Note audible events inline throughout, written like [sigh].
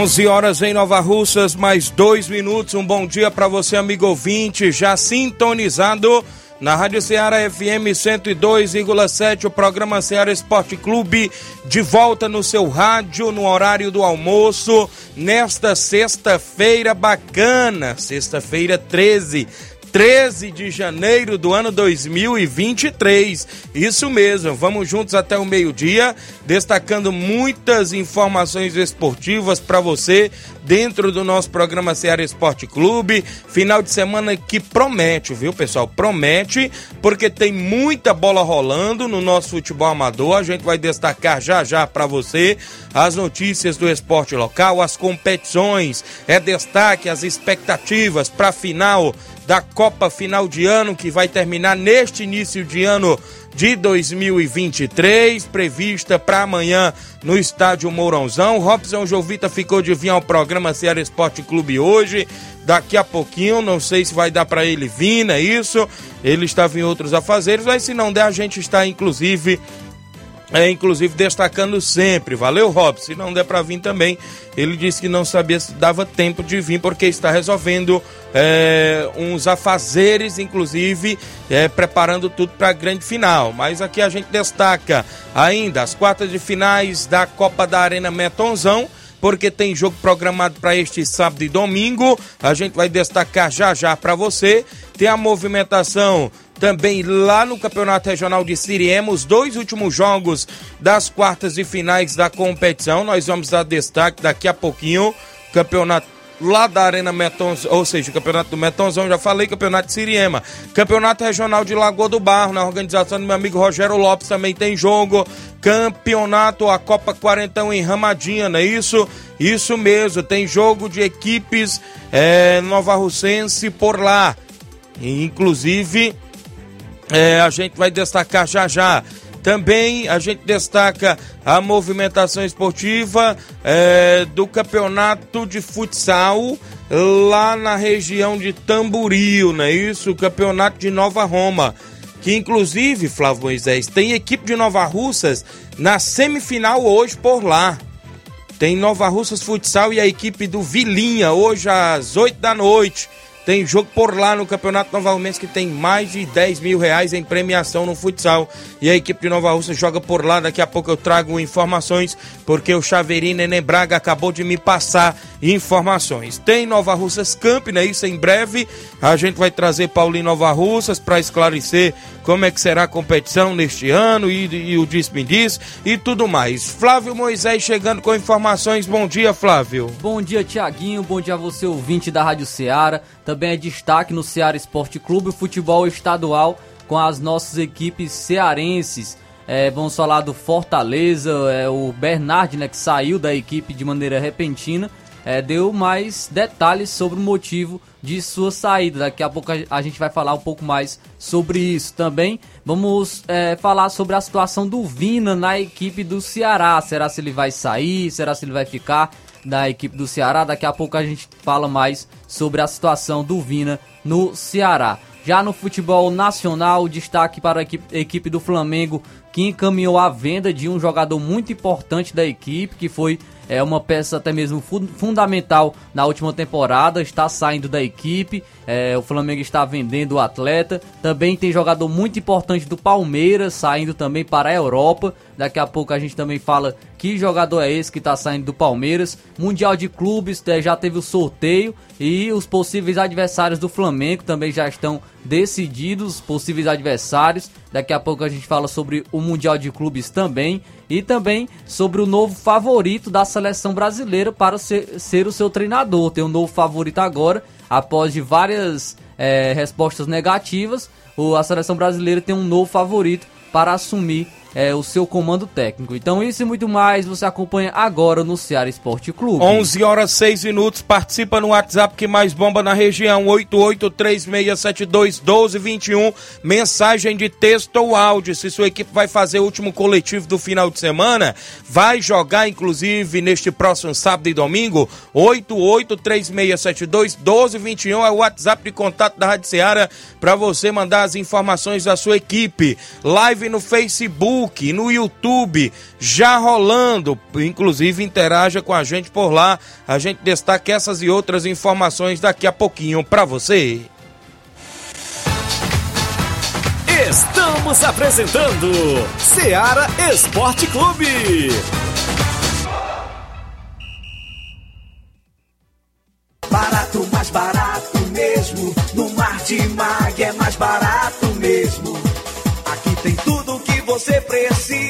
11 horas em Nova Russas, mais dois minutos. Um bom dia para você, amigo ouvinte, já sintonizado na Rádio Ceará FM 102,7, o programa Ceará Esporte Clube, de volta no seu rádio, no horário do almoço, nesta sexta-feira bacana, sexta-feira 13 13 de janeiro do ano 2023. Isso mesmo, vamos juntos até o meio-dia, destacando muitas informações esportivas para você dentro do nosso programa Ceará Esporte Clube. Final de semana que promete, viu, pessoal? Promete, porque tem muita bola rolando no nosso futebol amador. A gente vai destacar já já para você as notícias do esporte local, as competições, é destaque as expectativas para a final da Copa Final de Ano, que vai terminar neste início de ano de 2023, prevista para amanhã no estádio Mourãozão. Robson Jovita ficou de vir ao programa Ceará Esporte Clube hoje. Daqui a pouquinho, não sei se vai dar para ele vir, é isso? Ele estava em outros afazeres, mas se não der, a gente está inclusive é, inclusive destacando sempre. Valeu, Robson. Se não der para vir também, ele disse que não sabia se dava tempo de vir, porque está resolvendo é, uns afazeres, inclusive é, preparando tudo para a grande final. Mas aqui a gente destaca ainda as quartas de finais da Copa da Arena Metonzão porque tem jogo programado para este sábado e domingo. A gente vai destacar já já para você. Tem a movimentação também lá no Campeonato Regional de Siriema, os dois últimos jogos das quartas e finais da competição. Nós vamos dar destaque daqui a pouquinho. Campeonato lá da Arena Metonzão, ou seja, o Campeonato do Metonzão, já falei, Campeonato de Siriema. Campeonato Regional de Lagoa do Barro, na organização do meu amigo Rogério Lopes, também tem jogo. Campeonato, a Copa Quarentão em Ramadinha, não é isso? Isso mesmo, tem jogo de equipes é, Nova Russense por lá. Inclusive, é, a gente vai destacar já já. Também a gente destaca a movimentação esportiva é, do campeonato de futsal lá na região de Tamboril, não é isso? O campeonato de Nova Roma. Que inclusive, Flávio Moisés, tem equipe de Nova Russas na semifinal hoje por lá. Tem Nova Russas Futsal e a equipe do Vilinha hoje às 8 da noite. Tem jogo por lá no Campeonato Nova Rumense que tem mais de 10 mil reais em premiação no futsal. E a equipe de Nova Russa joga por lá. Daqui a pouco eu trago informações, porque o Chaveirinho Neném Braga acabou de me passar informações. Tem Nova Russas Camp, né? Isso em breve. A gente vai trazer Paulinho Nova Russas para esclarecer como é que será a competição neste ano e, e o Diz-me Diz e tudo mais. Flávio Moisés chegando com informações. Bom dia, Flávio. Bom dia, Tiaguinho. Bom dia a você, ouvinte da Rádio Ceará. Também é destaque no Ceará Esporte Clube, o futebol estadual com as nossas equipes cearenses. É, vamos falar do Fortaleza, é, o Bernard, né, que saiu da equipe de maneira repentina, é, deu mais detalhes sobre o motivo de sua saída. Daqui a pouco a gente vai falar um pouco mais sobre isso também. Vamos é, falar sobre a situação do Vina na equipe do Ceará. Será se ele vai sair? Será se ele vai ficar da equipe do Ceará? Daqui a pouco a gente fala mais sobre a situação do Vina no Ceará. Já no futebol nacional, destaque para a equipe, equipe, do Flamengo, que encaminhou a venda de um jogador muito importante da equipe, que foi é uma peça até mesmo fu fundamental na última temporada, está saindo da equipe, é, o Flamengo está vendendo o atleta. Também tem jogador muito importante do Palmeiras saindo também para a Europa. Daqui a pouco a gente também fala que jogador é esse que está saindo do Palmeiras. Mundial de Clubes é, já teve o sorteio e os possíveis adversários do Flamengo também já estão decididos, possíveis adversários. Daqui a pouco a gente fala sobre o Mundial de Clubes também e também sobre o novo favorito da seleção brasileira para ser, ser o seu treinador. Tem um novo favorito agora, após de várias é, respostas negativas, a seleção brasileira tem um novo favorito para assumir é, o seu comando técnico. Então isso e muito mais você acompanha agora no Ceará Esporte Clube. 11 horas 6 minutos, participa no WhatsApp que mais bomba na região, 8836721221, mensagem de texto ou áudio, se sua equipe vai fazer o último coletivo do final de semana, vai jogar inclusive neste próximo sábado e domingo, 8836721221 é o WhatsApp de contato da Rádio Ceará para você mandar as informações da sua equipe. Live no Facebook Facebook, no YouTube, já rolando. Inclusive, interaja com a gente por lá. A gente destaca essas e outras informações daqui a pouquinho para você. Estamos apresentando Seara Esporte Clube. Barato, mais barato mesmo. No Mar de Mag é mais barato mesmo. Você precisa.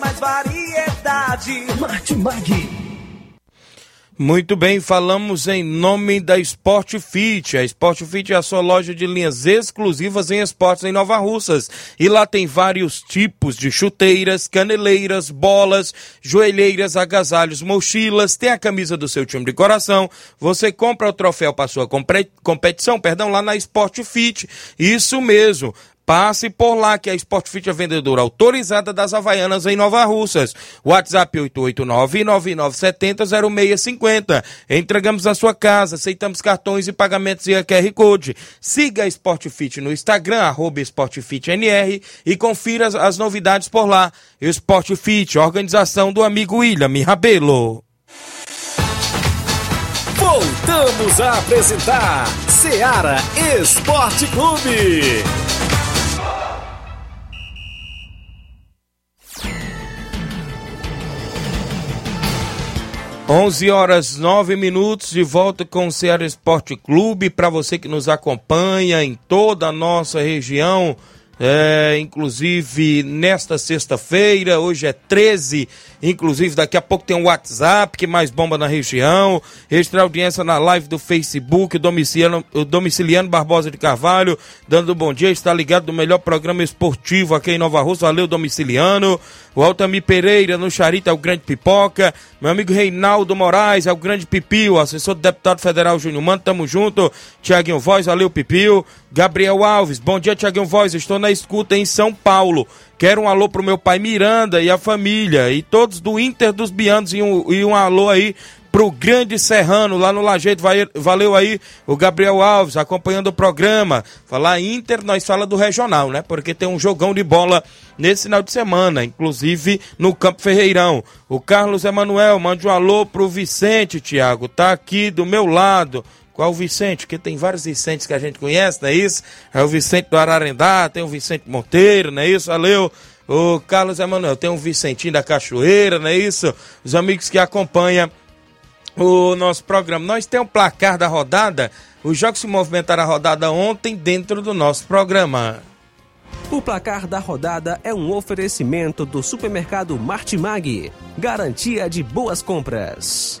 Mais variedade. Martimag. Muito bem, falamos em nome da Sport Fit. A Sport Fit é a sua loja de linhas exclusivas em esportes em Nova Russas. E lá tem vários tipos de chuteiras, caneleiras, bolas, joelheiras, agasalhos, mochilas. Tem a camisa do seu time de coração. Você compra o troféu para sua competição, perdão, lá na Sport Fit. Isso mesmo. Passe por lá que a Sportfit é vendedora autorizada das Havaianas em Nova Russas. WhatsApp 889-9970-0650. Entregamos a sua casa, aceitamos cartões e pagamentos e a QR Code. Siga a Sportfit no Instagram, arroba SportFitNR e confira as, as novidades por lá. Sportfit, organização do amigo William Rabelo. Voltamos a apresentar Seara Esporte Clube. 11 horas 9 minutos de volta com o Ceará Esporte Clube. Para você que nos acompanha em toda a nossa região, é, inclusive nesta sexta-feira, hoje é 13 Inclusive, daqui a pouco tem um WhatsApp que mais bomba na região. Extra audiência na live do Facebook, domiciliano, o domiciliano Barbosa de Carvalho, dando bom dia. Está ligado no melhor programa esportivo aqui em Nova Rússia. Valeu, domiciliano. O Altamir Pereira, no Charita, é o Grande Pipoca. Meu amigo Reinaldo Moraes, é o Grande Pipio. Assessor do deputado federal Júnior Mano, tamo junto. Tiaguinho Voz, valeu, Pipio. Gabriel Alves, bom dia, Tiaguinho Voz. Estou na escuta em São Paulo. Quero um alô pro meu pai Miranda e a família e todos do Inter dos Bianos e um, e um alô aí pro Grande Serrano lá no Lajeito. Valeu aí o Gabriel Alves acompanhando o programa. Falar Inter, nós fala do regional, né? Porque tem um jogão de bola nesse final de semana, inclusive no Campo Ferreirão. O Carlos Emanuel mande um alô pro Vicente, Tiago. Tá aqui do meu lado. Qual o Vicente? Porque tem vários Vicentes que a gente conhece, não é isso? É o Vicente do Ararendá, tem o Vicente Monteiro, não é isso? Valeu. O Carlos Emanuel, tem o Vicentinho da Cachoeira, não é isso? Os amigos que acompanham o nosso programa. Nós temos o placar da rodada. Os jogos se movimentaram a rodada ontem dentro do nosso programa. O placar da rodada é um oferecimento do supermercado Martimag. Garantia de boas compras.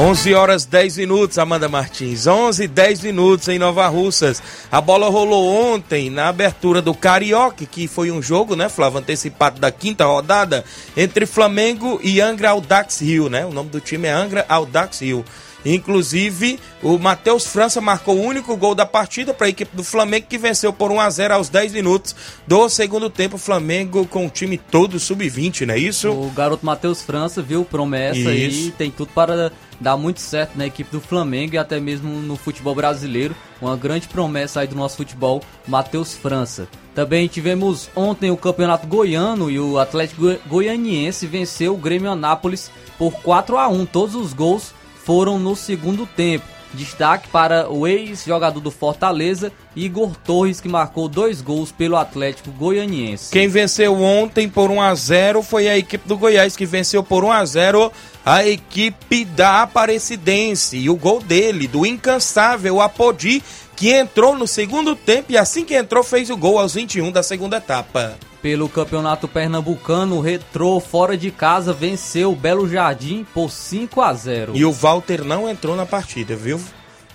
11 horas 10 minutos, Amanda Martins. 11 e 10 minutos em Nova Russas. A bola rolou ontem na abertura do Carioca, que foi um jogo, né, Flávio, antecipado da quinta rodada entre Flamengo e Angra Audax Rio, né? O nome do time é Angra Audax Rio. Inclusive, o Matheus França marcou o único gol da partida para a equipe do Flamengo, que venceu por 1 a 0 aos 10 minutos do segundo tempo. O Flamengo com o time todo sub-20, não é isso? O garoto Matheus França viu promessa Isso. e tem tudo para dar muito certo na equipe do Flamengo e até mesmo no futebol brasileiro. Uma grande promessa aí do nosso futebol, Matheus França. Também tivemos ontem o Campeonato Goiano e o Atlético Goi- Goianiense venceu o Grêmio Anápolis por 4 a 1 Todos os gols foram no segundo tempo. Destaque para o ex-jogador do Fortaleza, Igor Torres, que marcou dois gols pelo Atlético Goianiense. Quem venceu ontem por 1 a 0 foi a equipe do Goiás, que venceu por 1 a 0 a equipe da Aparecidense. E o gol dele, do incansável Apodi, que entrou no segundo tempo e assim que entrou fez o gol aos 21 da segunda etapa. Pelo Campeonato Pernambucano, o Retrô fora de casa venceu o Belo Jardim por 5 a 0. E o Walter não entrou na partida, viu?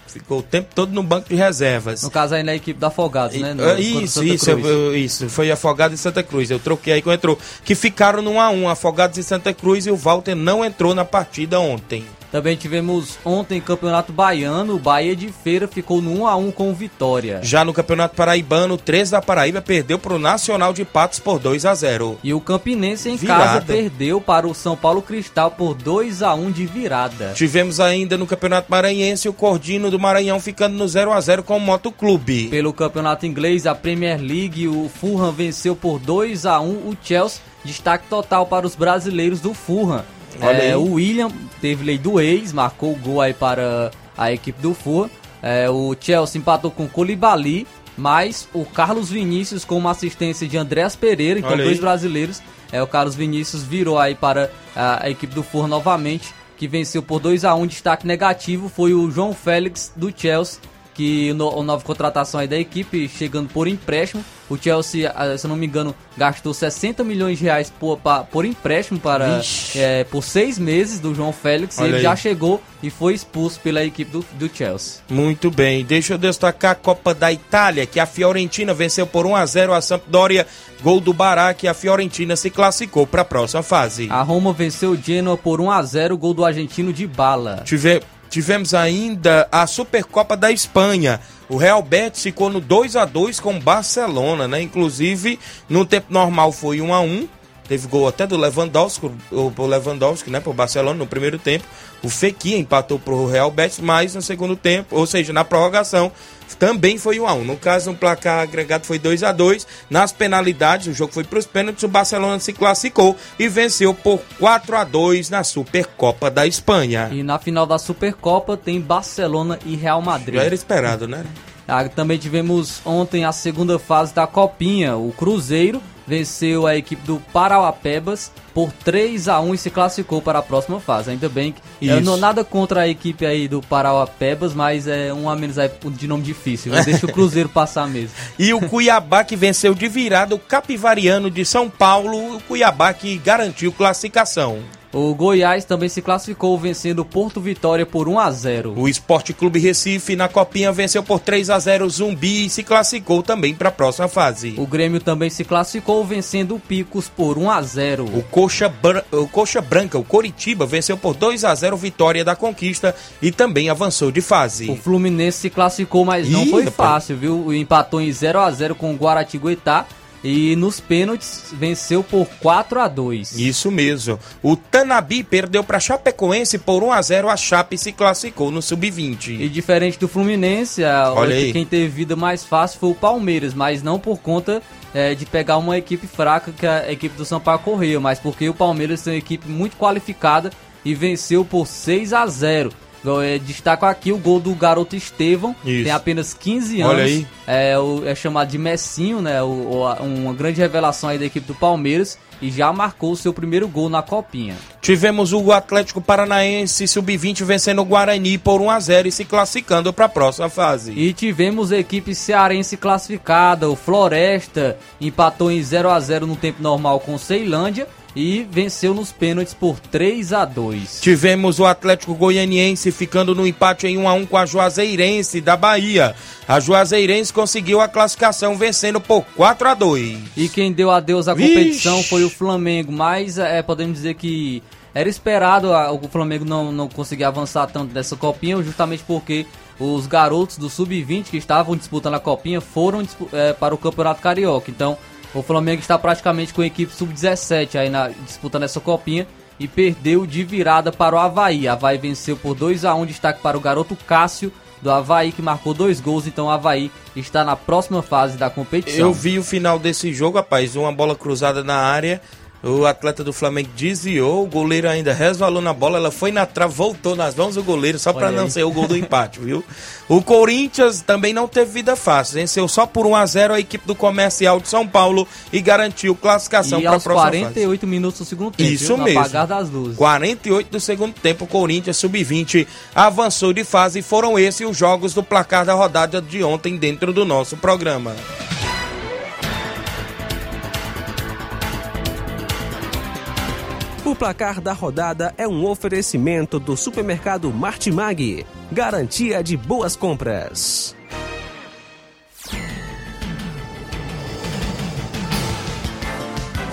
Ficou o tempo todo no banco de reservas. No caso aí na equipe da Afogados, né? No- o isso, isso, eu- isso. Foi Afogados e Santa Cruz. Eu troquei aí quando entrou. Que ficaram no 1x1, Afogados e Santa Cruz, e o Walter não entrou na partida ontem. Também tivemos ontem Campeonato Baiano, o Bahia de Feira ficou no 1 a 1 com Vitória. Já no Campeonato Paraibano, o 13 da Paraíba perdeu para o Nacional de Patos por 2 a 0 E o Campinense em Virada. casa perdeu para o São Paulo Cristal por 2 a 1 de virada. Tivemos ainda no Campeonato Maranhense o Cordino do Maranhão ficando no 0 a 0 com o Motoclube. Pelo campeonato inglês, a Premier League, o Fulham venceu por 2 a 1 o Chelsea. Destaque total para os brasileiros do Fulham. Olha É, o William teve lei do ex, marcou o gol aí para a equipe do Fulham. É, o Chelsea empatou com o Colibali, mas o Carlos Vinícius com uma assistência de Andréas Pereira, então dois brasileiros. É, o Carlos Vinícius virou aí para a, a equipe do Fulham novamente, que venceu por 2 a 1 Destaque negativo foi o João Félix do Chelsea, que no, a nova contratação aí da equipe, chegando por empréstimo. O Chelsea, ah, se eu não me engano, gastou 60 milhões de reais por, por empréstimo para é, por seis meses do João Félix. Olha ele aí. já chegou e foi expulso pela equipe do, do Chelsea. Muito bem, deixa eu destacar a Copa da Itália, que a Fiorentina venceu por 1 a 0 a Sampdoria, gol do Barack, e a Fiorentina se classificou para a próxima fase. A Roma venceu o Genoa por 1 a 0 gol do argentino de bala. Tive- tivemos ainda a Supercopa da Espanha. O Real Betis ficou no 2 a 2 com o Barcelona, né? Inclusive, no tempo normal foi 1 a 1. Teve gol até do Lewandowski, o o Lewandowski, né, pro Barcelona no primeiro tempo. O Fekir empatou pro Real Betis, mas no segundo tempo, ou seja, na prorrogação, também foi 1 a 1. No caso, o placar agregado foi 2 a 2. Nas penalidades, o jogo foi pros pênaltis, o Barcelona se classificou e venceu por 4 a 2 na Supercopa da Espanha. E na final da Supercopa tem Barcelona e Real Madrid. Já era esperado, né? Ah, também tivemos ontem a segunda fase da Copinha. O Cruzeiro venceu a equipe do Parauapebas por 3 a 1 e se classificou para a próxima fase. Ainda bem que eu Isso. não nada contra a equipe aí do Parauapebas, mas é um a menos aí de nome difícil. Deixa o [laughs] Cruzeiro passar mesmo. E o Cuiabá que venceu de virada o Capivariano de São Paulo, o Cuiabá que garantiu classificação. O Goiás também se classificou vencendo o Porto Vitória por 1 a 0. O Esporte Clube Recife na Copinha venceu por 3 a 0 o Zumbi e se classificou também para a próxima fase. O Grêmio também se classificou vencendo o Picos por 1 a 0. O Coxa, o Coxa Branca, o Coritiba, venceu por 2 a 0 Vitória da Conquista e também avançou de O fase. Fluminense se classificou, mas não Ih, foi fácil, viu? Empatou em 0 a 0 com o Guaratinguetá e nos pênaltis venceu por 4 a 2. Isso mesmo. O Tanabi perdeu para Chapecoense por 1 a 0 a Chape se classificou no E Sub-20. diferente do Fluminense, a, quem teve vida mais fácil foi o Palmeiras, mas não por conta é, de pegar uma equipe fraca que a equipe do Sampaio Correia, mas porque o Palmeiras tem uma equipe muito qualificada e venceu por 6 a 0. É, destaco aqui o gol do garoto Estevão, Isso. tem apenas 15 anos. Olha aí. É, o- é chamado de Messinho, né? O, o- a- uma grande revelação aí da equipe do Palmeiras e já marcou o seu primeiro gol na Copinha. Tivemos o Atlético Paranaense Sub-20 vencendo o Guarani por 1 a 0 e se classificando para a próxima fase. E tivemos a equipe cearense classificada, o Floresta empatou em 0 a 0 no tempo normal com o Ceilândia e venceu nos pênaltis por 3 a 2. Tivemos o Atlético Goianiense ficando no empate em 1 a 1 com a Juazeirense da Bahia. A Juazeirense conseguiu a classificação vencendo por 4 a 2. E quem deu adeus à Vixe. competição foi o Flamengo, mas é, podemos dizer que era esperado o Flamengo não, não conseguir avançar tanto nessa copinha, justamente porque os garotos do Sub-20 que estavam disputando a copinha foram é, para o Campeonato Carioca. Então o Flamengo está praticamente com a equipe Sub-17 aí na, disputando essa copinha e perdeu de virada para o Havaí. Havaí venceu por 2 a 1 destaque para o garoto Cássio do Havaí, que marcou dois gols, então o Havaí está na próxima fase da competição. Eu vi o final desse jogo, rapaz, uma bola cruzada na área. O atleta do Flamengo desviou, o goleiro ainda resvalou na bola, ela foi na trave, voltou nas mãos do goleiro, só para não ser o gol do [laughs] empate, viu? O Corinthians também não teve vida fácil, venceu só por 1 a 0 a equipe do Comercial de São Paulo e garantiu classificação para a próxima fase. 48 minutos do segundo tempo, Isso viu? no mesmo. apagar das luzes. 48 do segundo tempo, o Corinthians sub-20 avançou de fase e foram esses os jogos do placar da rodada de ontem dentro do nosso programa. O placar da rodada é um oferecimento do supermercado Martimag. Garantia de boas compras.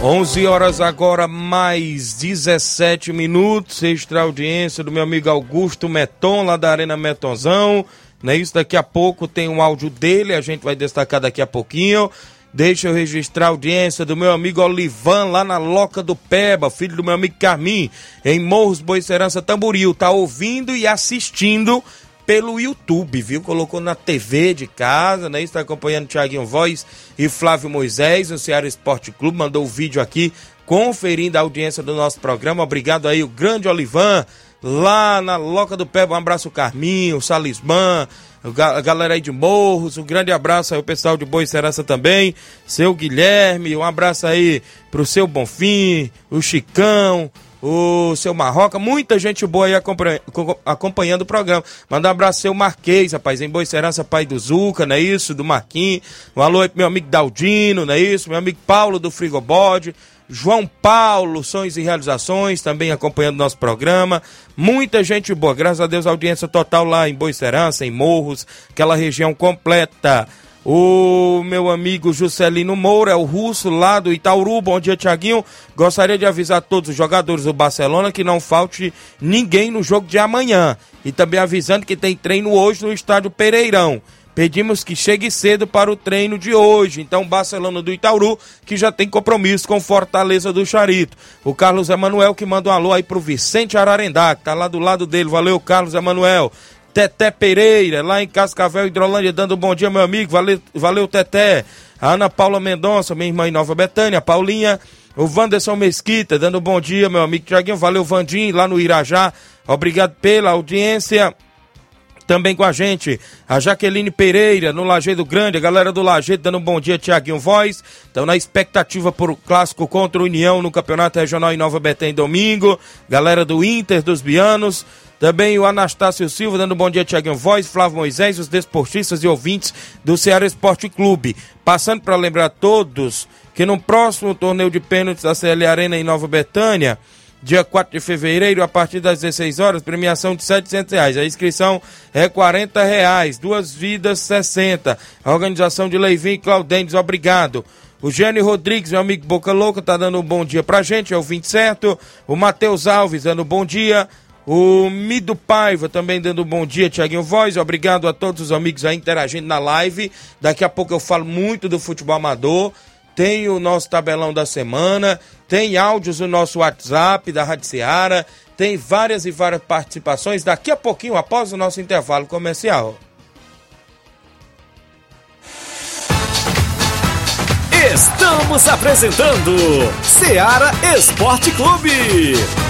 Onze horas agora, mais 17 minutos. Extra audiência do meu amigo Augusto Meton, lá da Arena Metonzão. Não é isso? Daqui a pouco tem um áudio dele, a gente vai destacar daqui a pouquinho. Deixa eu registrar a audiência do meu amigo Olivan, lá na Loca do Peba, filho do meu amigo Carmim, em Morros Boicerança Tamboril. Tá ouvindo e assistindo pelo YouTube, viu? Colocou na TV de casa, né? Está acompanhando Thiaguinho Voz e Flávio Moisés no Ceará Esporte Clube, mandou o vídeo aqui conferindo a audiência do nosso programa. Obrigado aí, o grande Olivan, lá na Loca do Pé. Um abraço, Carminho, Salismã, a galera aí de Morros. Um grande abraço aí, o pessoal de Boa Serança também, seu Guilherme. Um abraço aí pro seu Bonfim, o Chicão o seu Marroca, muita gente boa aí acompanha- co- acompanhando o programa. Manda um abraço seu Marquês, rapaz, em Boa Serança, pai do Zuca, não é isso? Do Marquinhos. Um alô aí pro meu amigo Daldino, não é isso? Meu amigo Paulo do Frigobode. João Paulo, Sonhos e Realizações, também acompanhando nosso programa. Muita gente boa, graças a Deus, audiência total lá em Boa Serança, em Morros, aquela região completa. O meu amigo Juscelino Moura, é o russo lá do Itauru. Bom dia, Tiaguinho. Gostaria de avisar todos os jogadores do Barcelona que não falte ninguém no jogo de amanhã. E também avisando que tem treino hoje no estádio Pereirão. Pedimos que chegue cedo para o treino de hoje. Então, Barcelona do Itauru, que já tem compromisso com Fortaleza do Charito. O Carlos Emanuel que manda um alô aí pro Vicente Ararendá, que tá lá do lado dele. Valeu, Carlos Emanuel. Teté Pereira, lá em Cascavel, Hidrolândia, dando um bom dia, meu amigo. Valeu, valeu Teté. A Ana Paula Mendonça, minha irmã em Nova Betânia. Paulinha. O Wanderson Mesquita, dando um bom dia, meu amigo Tiaguinho. Valeu, Vandim, lá no Irajá. Obrigado pela audiência. Também com a gente, a Jaqueline Pereira, no Lajeado Grande, a galera do Lajeado dando um bom dia, Tiaguinho Voz. Estão na expectativa por o clássico contra o União no Campeonato Regional em Nova Betém domingo. Galera do Inter, dos Bianos. Também o Anastácio Silva dando um bom dia, Tiaguinho Voz, Flávio Moisés, os desportistas e ouvintes do Ceará Esporte Clube. Passando para lembrar a todos que no próximo torneio de pênaltis da CL Arena em Nova Betânia, dia 4 de fevereiro, a partir das 16 horas, premiação de 700 reais. A inscrição é 40 reais, duas vidas 60. A organização de Leivinho e Claudênis, obrigado. O Gênio Rodrigues, meu amigo Boca Louca, tá dando um bom dia pra gente, é o 20 certo. O Matheus Alves dando um bom dia. O Mido Paiva também dando um bom dia, Tiaguinho Voz. Obrigado a todos os amigos aí interagindo na live. Daqui a pouco eu falo muito do futebol amador. Tem o nosso tabelão da semana, tem áudios no nosso WhatsApp da Rádio Seara, tem várias e várias participações daqui a pouquinho, após o nosso intervalo comercial. Estamos apresentando Seara Esporte Clube.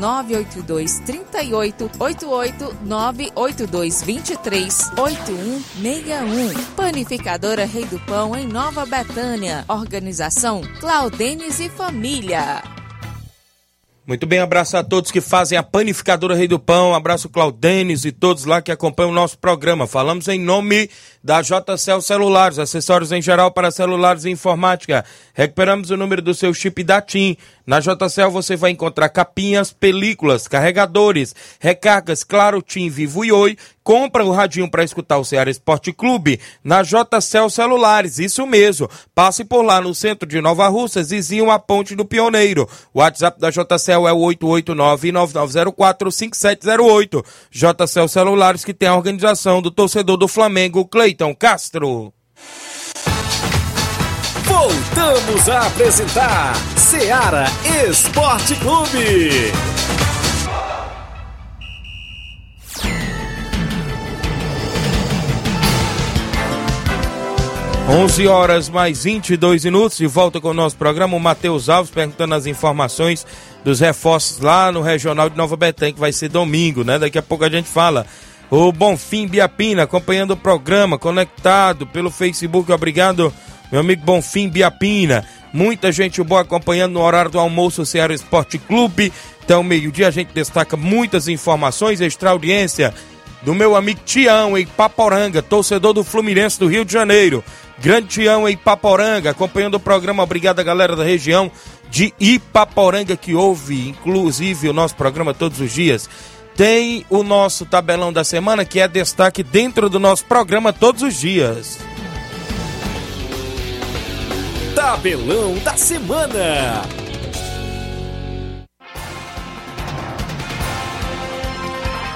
982 38 88 982 23 8161. Panificadora Rei do Pão, em Nova Betânia. Organização Claudenes e Família. Muito bem, abraço a todos que fazem a panificadora Rei do Pão, abraço Claudenes e todos lá que acompanham o nosso programa. Falamos em nome da JCL Celulares, acessórios em geral para celulares e informática. Recuperamos o número do seu chip da TIM. Na JCL você vai encontrar capinhas, películas, carregadores, recargas, claro, TIM, Vivo e Oi. Compra o radinho para escutar o Ceará Esporte Clube na JCL Celulares, isso mesmo. Passe por lá no centro de Nova Russa, vizinho a Ponte do Pioneiro. O WhatsApp da JCL é o 889-9904-5708. JCL Celulares que tem a organização do torcedor do Flamengo, Cleiton Castro. Voltamos a apresentar Seara Esporte Clube. 11 horas mais 22 minutos, de volta com o nosso programa. O Matheus Alves perguntando as informações dos reforços lá no Regional de Nova Betânia, que vai ser domingo, né? Daqui a pouco a gente fala. O Bonfim Biapina acompanhando o programa, conectado pelo Facebook. Obrigado, meu amigo Bonfim Biapina. Muita gente boa acompanhando no horário do almoço, Ceará Esporte Clube. Então, meio-dia, a gente destaca muitas informações, extra audiência do meu amigo Tião, em Paporanga, torcedor do Fluminense do Rio de Janeiro. Grande Tião em Paporanga, acompanhando o programa. Obrigado galera da região de Ipaporanga que ouve, inclusive, o nosso programa todos os dias. Tem o nosso tabelão da semana, que é destaque dentro do nosso programa todos os dias. Tabelão da semana.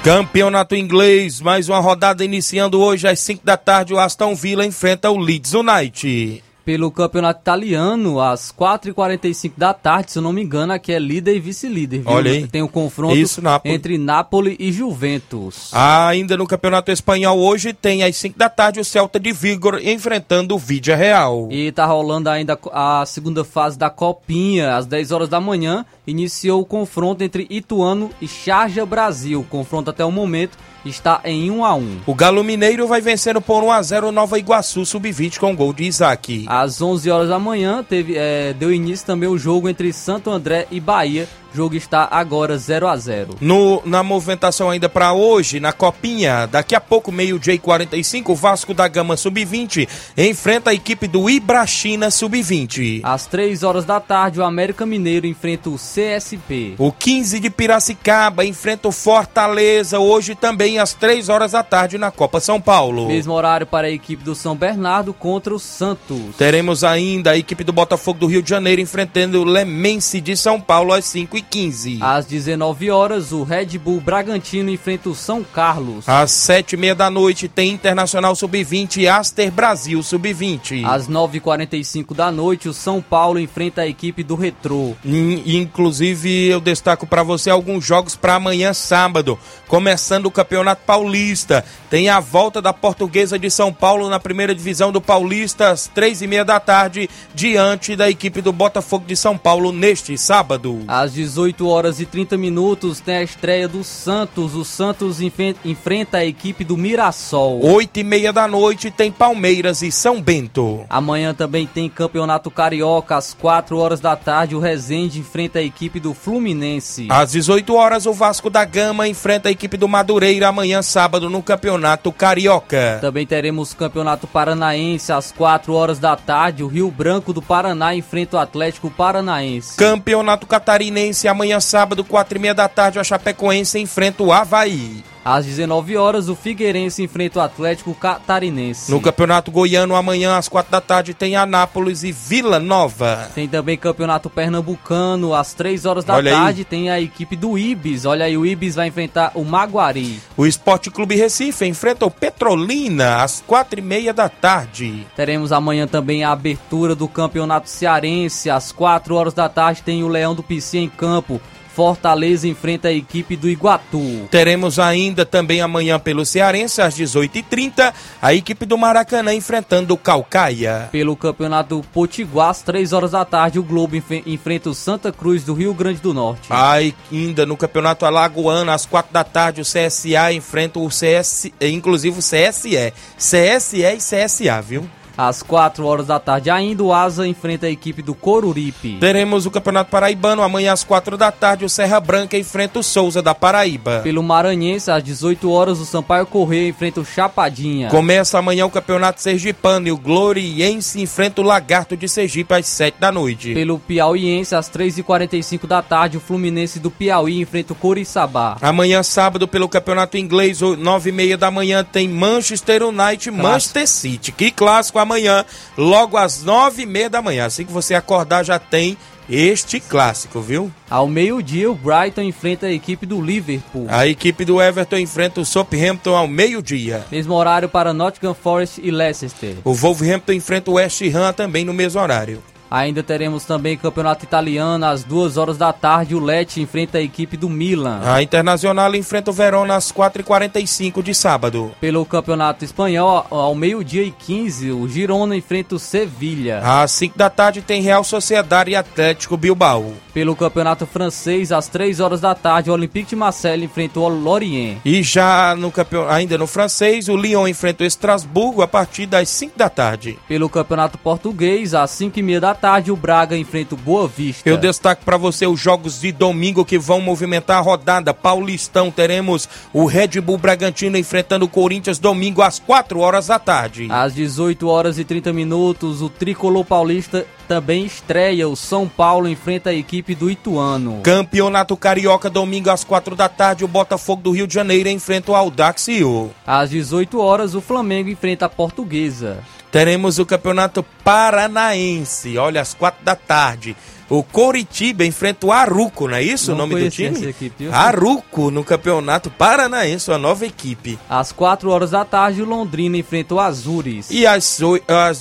Campeonato inglês, mais uma rodada iniciando hoje às 5 da tarde. O Aston Villa enfrenta o Leeds United. Pelo campeonato italiano, às 4h45 da tarde, se eu não me engano, aqui é líder e vice-líder. Olha aí. Tem o confronto Isso, Nápoles. entre Nápoles e Juventus. Ah, Ainda no Campeonato Espanhol hoje tem às 5 da tarde o Celta de Vigor enfrentando o Vídea Real. E tá rolando ainda a segunda fase da Copinha, às 10 horas da manhã. Iniciou o confronto entre Ituano e Charja Brasil. Confronto até o momento está em 1 a 1 O Galo Mineiro vai vencendo por 1 a 0 o Nova Iguaçu Sub-20 com gol de Isaac. Às 11 horas da manhã teve, é, deu início também o jogo entre Santo André e Bahia. O jogo está agora 0 a 0 No, na movimentação ainda para hoje, na Copinha, daqui a pouco, meio-dia e 45, o Vasco da Gama Sub-20 enfrenta a equipe do Ibrachina Sub-20. Às 3 horas da tarde, o América Mineiro enfrenta o CSP. O 15 de Piracicaba enfrenta o Fortaleza hoje também às 3 horas da tarde na Copa São Paulo. Mesmo horário para a equipe do São Bernardo contra o Santos. Teremos ainda a equipe do Botafogo do Rio de Janeiro enfrentando o Lemense de São Paulo às 5 e 15 Às 19 horas, o Red Bull Bragantino enfrenta o São Carlos. Às sete e meia da noite tem Internacional Sub-20 e Aster Brasil Sub-20. Às 9h45 da noite, o São Paulo enfrenta a equipe do Retrô. In- Inclusive, eu destaco para você alguns jogos para amanhã, sábado. Começando o Campeonato Paulista. Tem a volta da Portuguesa de São Paulo na primeira divisão do Paulista, às três e meia da tarde, diante da equipe do Botafogo de São Paulo neste sábado. Às 18 horas e 30 minutos, tem a estreia do Santos. O Santos enfrenta a equipe do Mirassol. Oito e meia da noite tem Palmeiras e São Bento. Amanhã também tem Campeonato Carioca. Às 4 horas da tarde, o Resende enfrenta a equipe do Fluminense. Às 18 horas, o Vasco da Gama enfrenta a equipe do Madureira amanhã, sábado, no Campeonato Carioca. Também teremos Campeonato Paranaense às 4 horas da tarde. O Rio Branco do Paraná enfrenta o Atlético Paranaense. Campeonato Catarinense, amanhã, sábado, quatro e meia da tarde, a Chapecoense enfrenta o Havaí. Às 19 horas, o Figueirense enfrenta o Atlético Catarinense. No Campeonato Goiano, amanhã, às quatro da tarde, tem Anápolis e Vila Nova. Tem também Campeonato Pernambucano, às 3 horas da Olha aí. tarde, tem a equipe do Ibis. Olha aí, o Ibis vai enfrentar o Maguari. O Esporte Clube Recife enfrenta o Petrolina às quatro e meia da tarde. Teremos amanhã também a abertura do Campeonato Cearense. Às 4 horas da tarde tem o Leão do Pici em campo, Fortaleza enfrenta a equipe do Iguatu. Teremos ainda também amanhã pelo Cearense, às 18h30, a equipe do Maracanã enfrentando o Calcaia. Pelo Campeonato Potiguar, às 3 horas da tarde, o Globo enf- enfrenta o Santa Cruz do Rio Grande do Norte. Ainda no Campeonato Alagoano, às 4 da tarde, o CSA enfrenta o CS, inclusive o CSE. CSE e CSA, viu? Às 4 horas da tarde, ainda o Asa enfrenta a equipe do Coruripe. Teremos o Campeonato Paraibano amanhã às 4 da tarde, o Serra Branca enfrenta o Souza da Paraíba. Pelo Maranhense, às 18 horas, o Sampaio Correia enfrenta o Chapadinha. Começa amanhã o Campeonato Sergipano e o Gloriense enfrenta o Lagarto de Sergipe às 7 da noite. Pelo Piauiense, às 3h45 da tarde, o Fluminense do Piauí enfrenta o Coriçaba. Amanhã, sábado, pelo Campeonato Inglês, o- 9 e meia da manhã, tem Manchester United e Manchester City. Que clássico amanhã, logo às 9 e meia da manhã. Assim que você acordar, já tem este clássico, viu? Ao meio-dia, o Brighton enfrenta a equipe do Liverpool. A equipe do Everton enfrenta o Southampton ao meio-dia. Mesmo horário para Nottingham Forest e Leicester. O Wolverhampton enfrenta o West Ham também no mesmo horário. Ainda teremos também campeonato italiano às 2 horas da tarde. O Lecce enfrenta a equipe do Milan. A Internacional enfrenta o Verona às 4h45 de sábado. Pelo campeonato espanhol, ao meio-dia e 15, o Girona enfrenta o Sevilha. Às 5 da tarde tem Real Sociedade e Atlético Bilbao. Pelo campeonato francês, às 3 horas da tarde, o Olympique de Marseille enfrenta o Lorient. E já no campeon... ainda no francês, o Lyon enfrenta o Estrasburgo a partir das 5 da tarde. Pelo campeonato português, às 5 e meia da tarde, o Braga enfrenta o Boa Vista. Eu destaco para você os jogos de domingo que vão movimentar a rodada. Paulistão, teremos o Red Bull Bragantino enfrentando o Corinthians domingo às 4 horas da tarde. Às 18 horas e 30 minutos, o Tricolor Paulista também estreia. O São Paulo enfrenta a equipe do Ituano. Campeonato Carioca, domingo às 4 da tarde, o Botafogo do Rio de Janeiro enfrenta o Audax Rio. Às 18 horas, o Flamengo enfrenta a Portuguesa. Teremos o Campeonato Paranaense, olha, às 4 da tarde. O Coritiba enfrenta o Aruco, não é isso Não o nome do time? equipe? Aruco no Campeonato Paranaense, uma nova equipe. Às 4 horas da tarde, o Londrina enfrenta o Azures. E às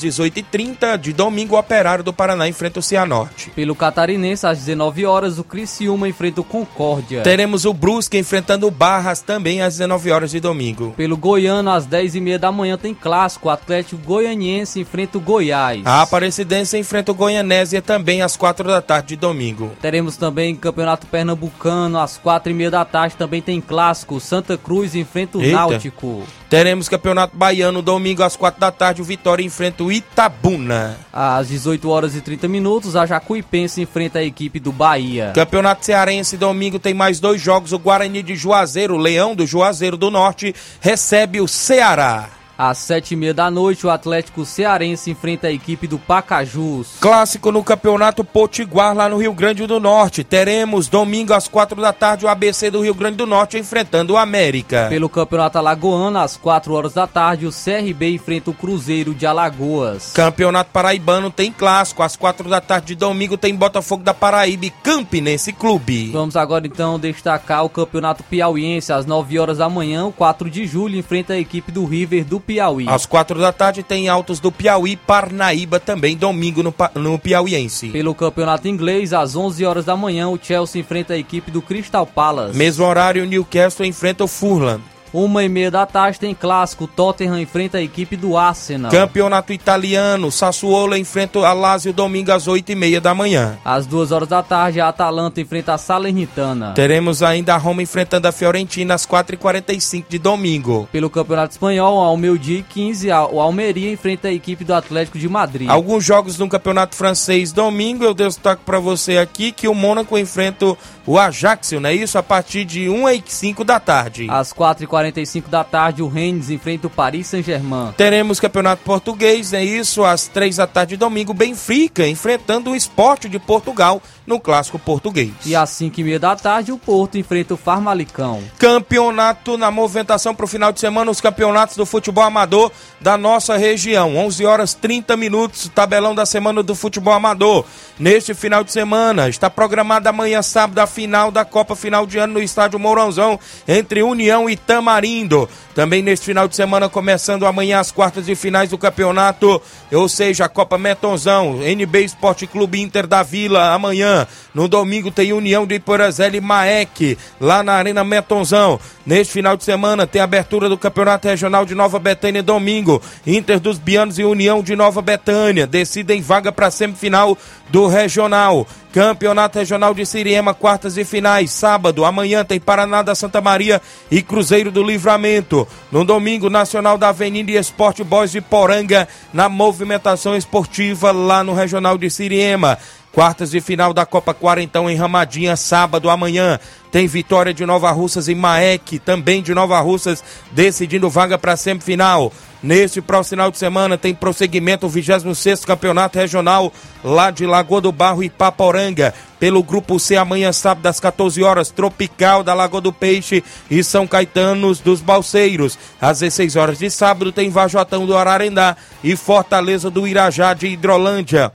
18h30 de domingo, o Operário do Paraná enfrenta o Cianorte. Pelo Catarinense, às 19 horas, o Criciúma enfrenta o Concórdia. Teremos o Brusque enfrentando o Barras também às 19 horas de domingo. Pelo Goiano, às 10h30 da manhã, tem clássico. O Atlético Goianiense enfrenta o Goiás. A Aparecidense enfrenta o Goianésia também às 4 da tarde de domingo. Teremos também Campeonato Pernambucano, às 4h30 da tarde, também tem clássico. Santa Cruz enfrenta o Eita. Náutico. Teremos Campeonato Baiano domingo às 4 da tarde, o Vitória enfrenta o Itabuna. Às 18 horas e 30 minutos, a Jacuipense enfrenta a equipe do Bahia. Campeonato Cearense domingo tem mais dois jogos. O Guarani de Juazeiro, o Leão do Juazeiro do Norte, recebe o Ceará. Às 7h30 da noite, o Atlético Cearense enfrenta a equipe do Pacajus. Clássico no Campeonato Potiguar, lá no Rio Grande do Norte. Teremos domingo às 4 da tarde o ABC do Rio Grande do Norte enfrentando o América. Pelo Campeonato Alagoano, às 4 horas da tarde, o CRB enfrenta o Cruzeiro de Alagoas. Campeonato Paraibano tem clássico. Às 4 da tarde de domingo tem Botafogo da Paraíba e Campinense Clube. Vamos agora então destacar o Campeonato Piauiense. Às 9 horas da manhã, o 4 de julho enfrenta a equipe do River do Piauí. Às 4 da tarde tem Altos do Piauí Parnaíba também, domingo no, no Piauiense. Pelo Campeonato Inglês, às 11 horas da manhã, o Chelsea enfrenta a equipe do Crystal Palace. Mesmo horário, o Newcastle enfrenta o Fulham. Uma e meia da tarde tem clássico. Tottenham enfrenta a equipe do Arsenal. Campeonato Italiano, Sassuolo enfrenta o Lazio domingo às 8 e meia da manhã. Às duas horas da tarde, a Atalanta enfrenta a Salernitana. Teremos ainda a Roma enfrentando a Fiorentina às 4h45 de domingo. Pelo Campeonato Espanhol, ao meio-dia e 15, a- o Almeria enfrenta a equipe do Atlético de Madrid. Alguns jogos no Campeonato Francês domingo, eu destaco para você aqui que o Mônaco enfrenta o Ajax, não é isso? A partir de 1h05 da tarde. Às 4h45 da tarde, o Rennes enfrenta o Paris Saint-Germain. Teremos Campeonato Português, é isso? Às 3 da tarde de domingo, Benfica enfrentando o Esporte de Portugal no Clássico Português. E às 5h30 da tarde, o Porto enfrenta o Farmalicão. Campeonato na movimentação para o final de semana, os campeonatos do futebol amador da nossa região. 11 horas 30 minutos, tabelão da semana do futebol amador. Neste final de semana, está programada amanhã sábado a final da Copa Final de Ano no estádio Mourãozão, entre União e Tamarindo. Também neste final de semana, começando amanhã as quartas de finais do campeonato, ou seja, a Copa Metonzão, NB Esporte Clube Inter da Vila, amanhã. No domingo tem União de Iporazela e Maek, lá na Arena Metonzão. Neste final de semana tem abertura do Campeonato Regional de Nova Betânia, domingo. Inter dos Bianos e União de Nova Betânia decidem vaga para a semifinal do Regional. Campeonato Regional de Siriema, quartas e finais. Sábado, amanhã tem Paraná da Santa Maria e Cruzeiro do Livramento. No domingo, Nacional da Avenida e Esporte Boys de Poranga, na movimentação esportiva lá no Regional de Siriema. Quartas de final da Copa Quarentão em Ramadinha, sábado amanhã. Tem vitória de Nova Russas e Maek, também de Nova Russas, decidindo vaga para a semifinal. Neste próximo final de semana tem prosseguimento o 26 Campeonato Regional lá de Lagoa do Barro e Paporanga. Pelo grupo C, amanhã, sábado, às 14 horas, Tropical da Lagoa do Peixe e São Caetanos dos Balseiros. Às 16 horas de sábado, tem Vajotão do Ararendá e Fortaleza do Irajá de Hidrolândia.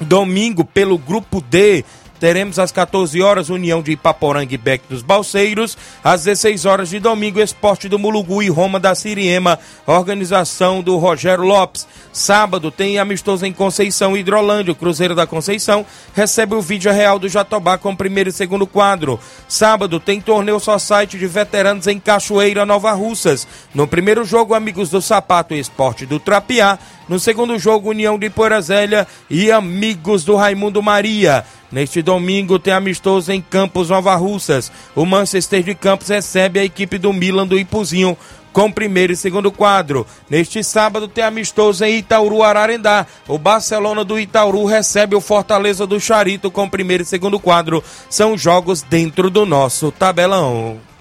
Domingo, pelo grupo D, teremos às 14 horas União de Ipaporanga e Beck dos Balseiros, às 16 horas de domingo Esporte do Mulugu e Roma da Siriema, organização do Rogério Lopes. Sábado tem amistoso em Conceição Hidrolândia, o Cruzeiro da Conceição recebe o vídeo real do Jatobá com primeiro e segundo quadro. Sábado tem torneio só site de veteranos em Cachoeira, Nova Russas. No primeiro jogo, Amigos do Sapato e Esporte do Trapiá. No segundo jogo, União de Porazélia e Amigos do Raimundo Maria. Neste domingo tem amistoso em Campos Nova Russas. O Manchester de Campos recebe a equipe do Milan do Ipuzinho com primeiro e segundo quadro. Neste sábado tem amistoso em Itauru Ararendá. O Barcelona do Itauru recebe o Fortaleza do Charito com primeiro e segundo quadro. São jogos dentro do nosso tabelão.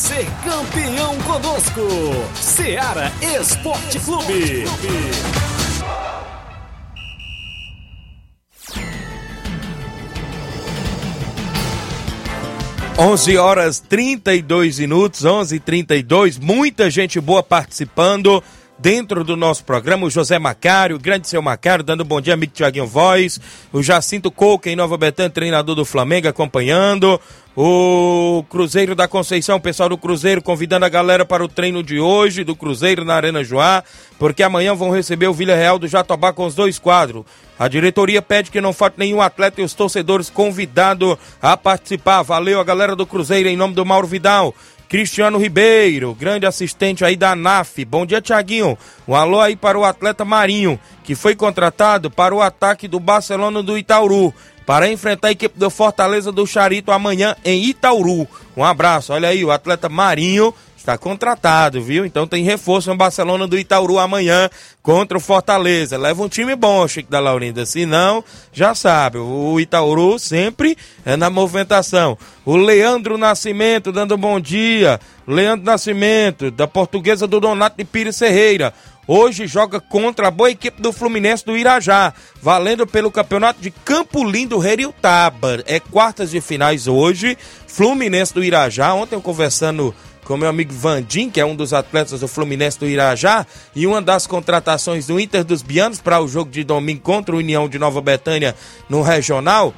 Ser campeão conosco. Seara Esporte Clube. 11 horas 32 minutos, 11 e 32 muita gente boa participando dentro do nosso programa. O José Macário, o grande seu Macário, dando um bom dia, amigo Tiaguinho Voz. O Jacinto Coca, em Nova Betânia, treinador do Flamengo, acompanhando. O Cruzeiro da Conceição, o pessoal do Cruzeiro convidando a galera para o treino de hoje do Cruzeiro na Arena Joá, porque amanhã vão receber o Vila Real do Jatobá com os dois quadros. A diretoria pede que não falte nenhum atleta e os torcedores convidados a participar. Valeu a galera do Cruzeiro em nome do Mauro Vidal. Cristiano Ribeiro, grande assistente aí da NAF. Bom dia, Tiaguinho. Um alô aí para o atleta Marinho, que foi contratado para o ataque do Barcelona do Itauru, para enfrentar a equipe do Fortaleza do Charito amanhã em Itauru. Um abraço. Olha aí, o atleta Marinho está contratado, viu? Então tem reforço no Barcelona do Itauru amanhã contra o Fortaleza. Leva um time bom, Chico da Laurinda. Se não, já sabe, o Itauru sempre é na movimentação. O Leandro Nascimento dando bom dia. Leandro Nascimento, da portuguesa do Donato de Pires Ferreira. Hoje joga contra a boa equipe do Fluminense do Irajá, valendo pelo campeonato de Campo Lindo Heriutaba. É quartas de finais hoje. Fluminense do Irajá. Ontem eu conversando com meu amigo Vandim, que é um dos atletas do Fluminense do Irajá, e uma das contratações do Inter dos Bianos para o jogo de domingo contra o União de Nova Betânia no Regional.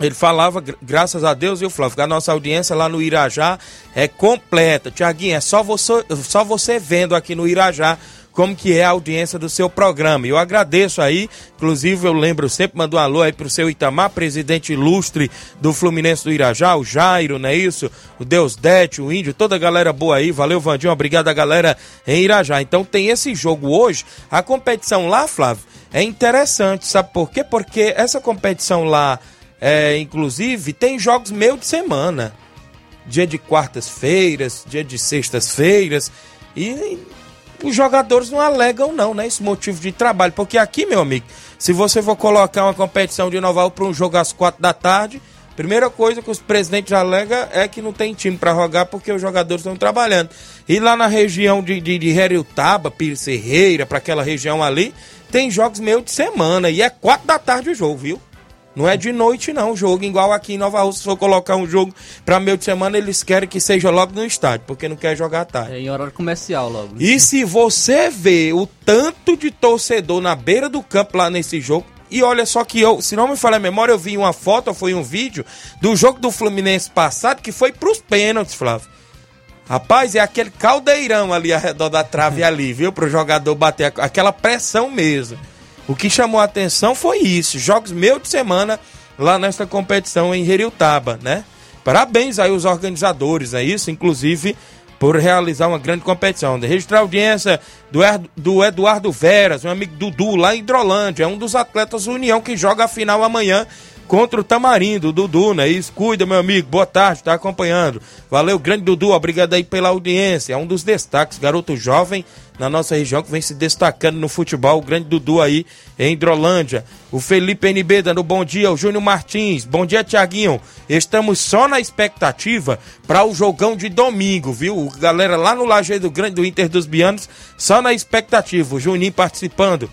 Ele falava, graças a Deus, viu, Flávio, a nossa audiência lá no Irajá é completa. Tiaguinho, é só você, só você vendo aqui no Irajá como que é a audiência do seu programa. Eu agradeço aí, inclusive eu lembro sempre, mando um alô aí pro seu Itamar, presidente ilustre do Fluminense do Irajá, o Jairo, não é isso? O Deus Dete, o Índio, toda a galera boa aí, valeu Vandinho, obrigado a galera em Irajá. Então tem esse jogo hoje, a competição lá, Flávio, é interessante, sabe por quê? Porque essa competição lá, é, inclusive, tem jogos meio de semana. Dia de quartas-feiras, dia de sextas-feiras. E os jogadores não alegam não, né? Esse motivo de trabalho. Porque aqui, meu amigo, se você for colocar uma competição de Noval para um jogo às quatro da tarde, primeira coisa que os presidentes alegam é que não tem time para jogar porque os jogadores estão trabalhando. E lá na região de, de, de Pires Ferreira, para aquela região ali, tem jogos meio de semana. E é quatro da tarde o jogo, viu? Não é de noite, não. Jogo igual aqui em Nova Rússia. Se for colocar um jogo para meio de semana, eles querem que seja logo no estádio, porque não quer jogar tarde. É em horário comercial logo. E se você vê o tanto de torcedor na beira do campo lá nesse jogo, E olha só que eu, se não me falha a memória, eu vi uma foto, foi um vídeo, do jogo do Fluminense passado que foi pros pênaltis, Flávio. Rapaz, é aquele caldeirão ali ao redor da trave ali, viu? Pro jogador bater aquela pressão mesmo. O que chamou a atenção foi isso. Jogos meio de semana lá nesta competição em Heriutaba, né? Parabéns aí os organizadores, é isso, inclusive por realizar uma grande competição. De registrar a audiência do, do Eduardo Veras, meu amigo Dudu, lá em Hidrolândia, é um dos atletas União que joga a final amanhã contra o Tamarindo, o Dudu, né? Isso, cuida, meu amigo, boa tarde, tá acompanhando. Valeu, grande Dudu, obrigado aí pela audiência. É um dos destaques, garoto jovem na nossa região que vem se destacando no futebol, o grande Dudu aí em Hidrolândia. O Felipe NB dando bom dia, o Júnior Martins, bom dia, Tiaguinho. Estamos só na expectativa para o jogão de domingo, viu? Galera lá no Lajeado Grande do Inter dos Bianos, só na expectativa. O Juninho participando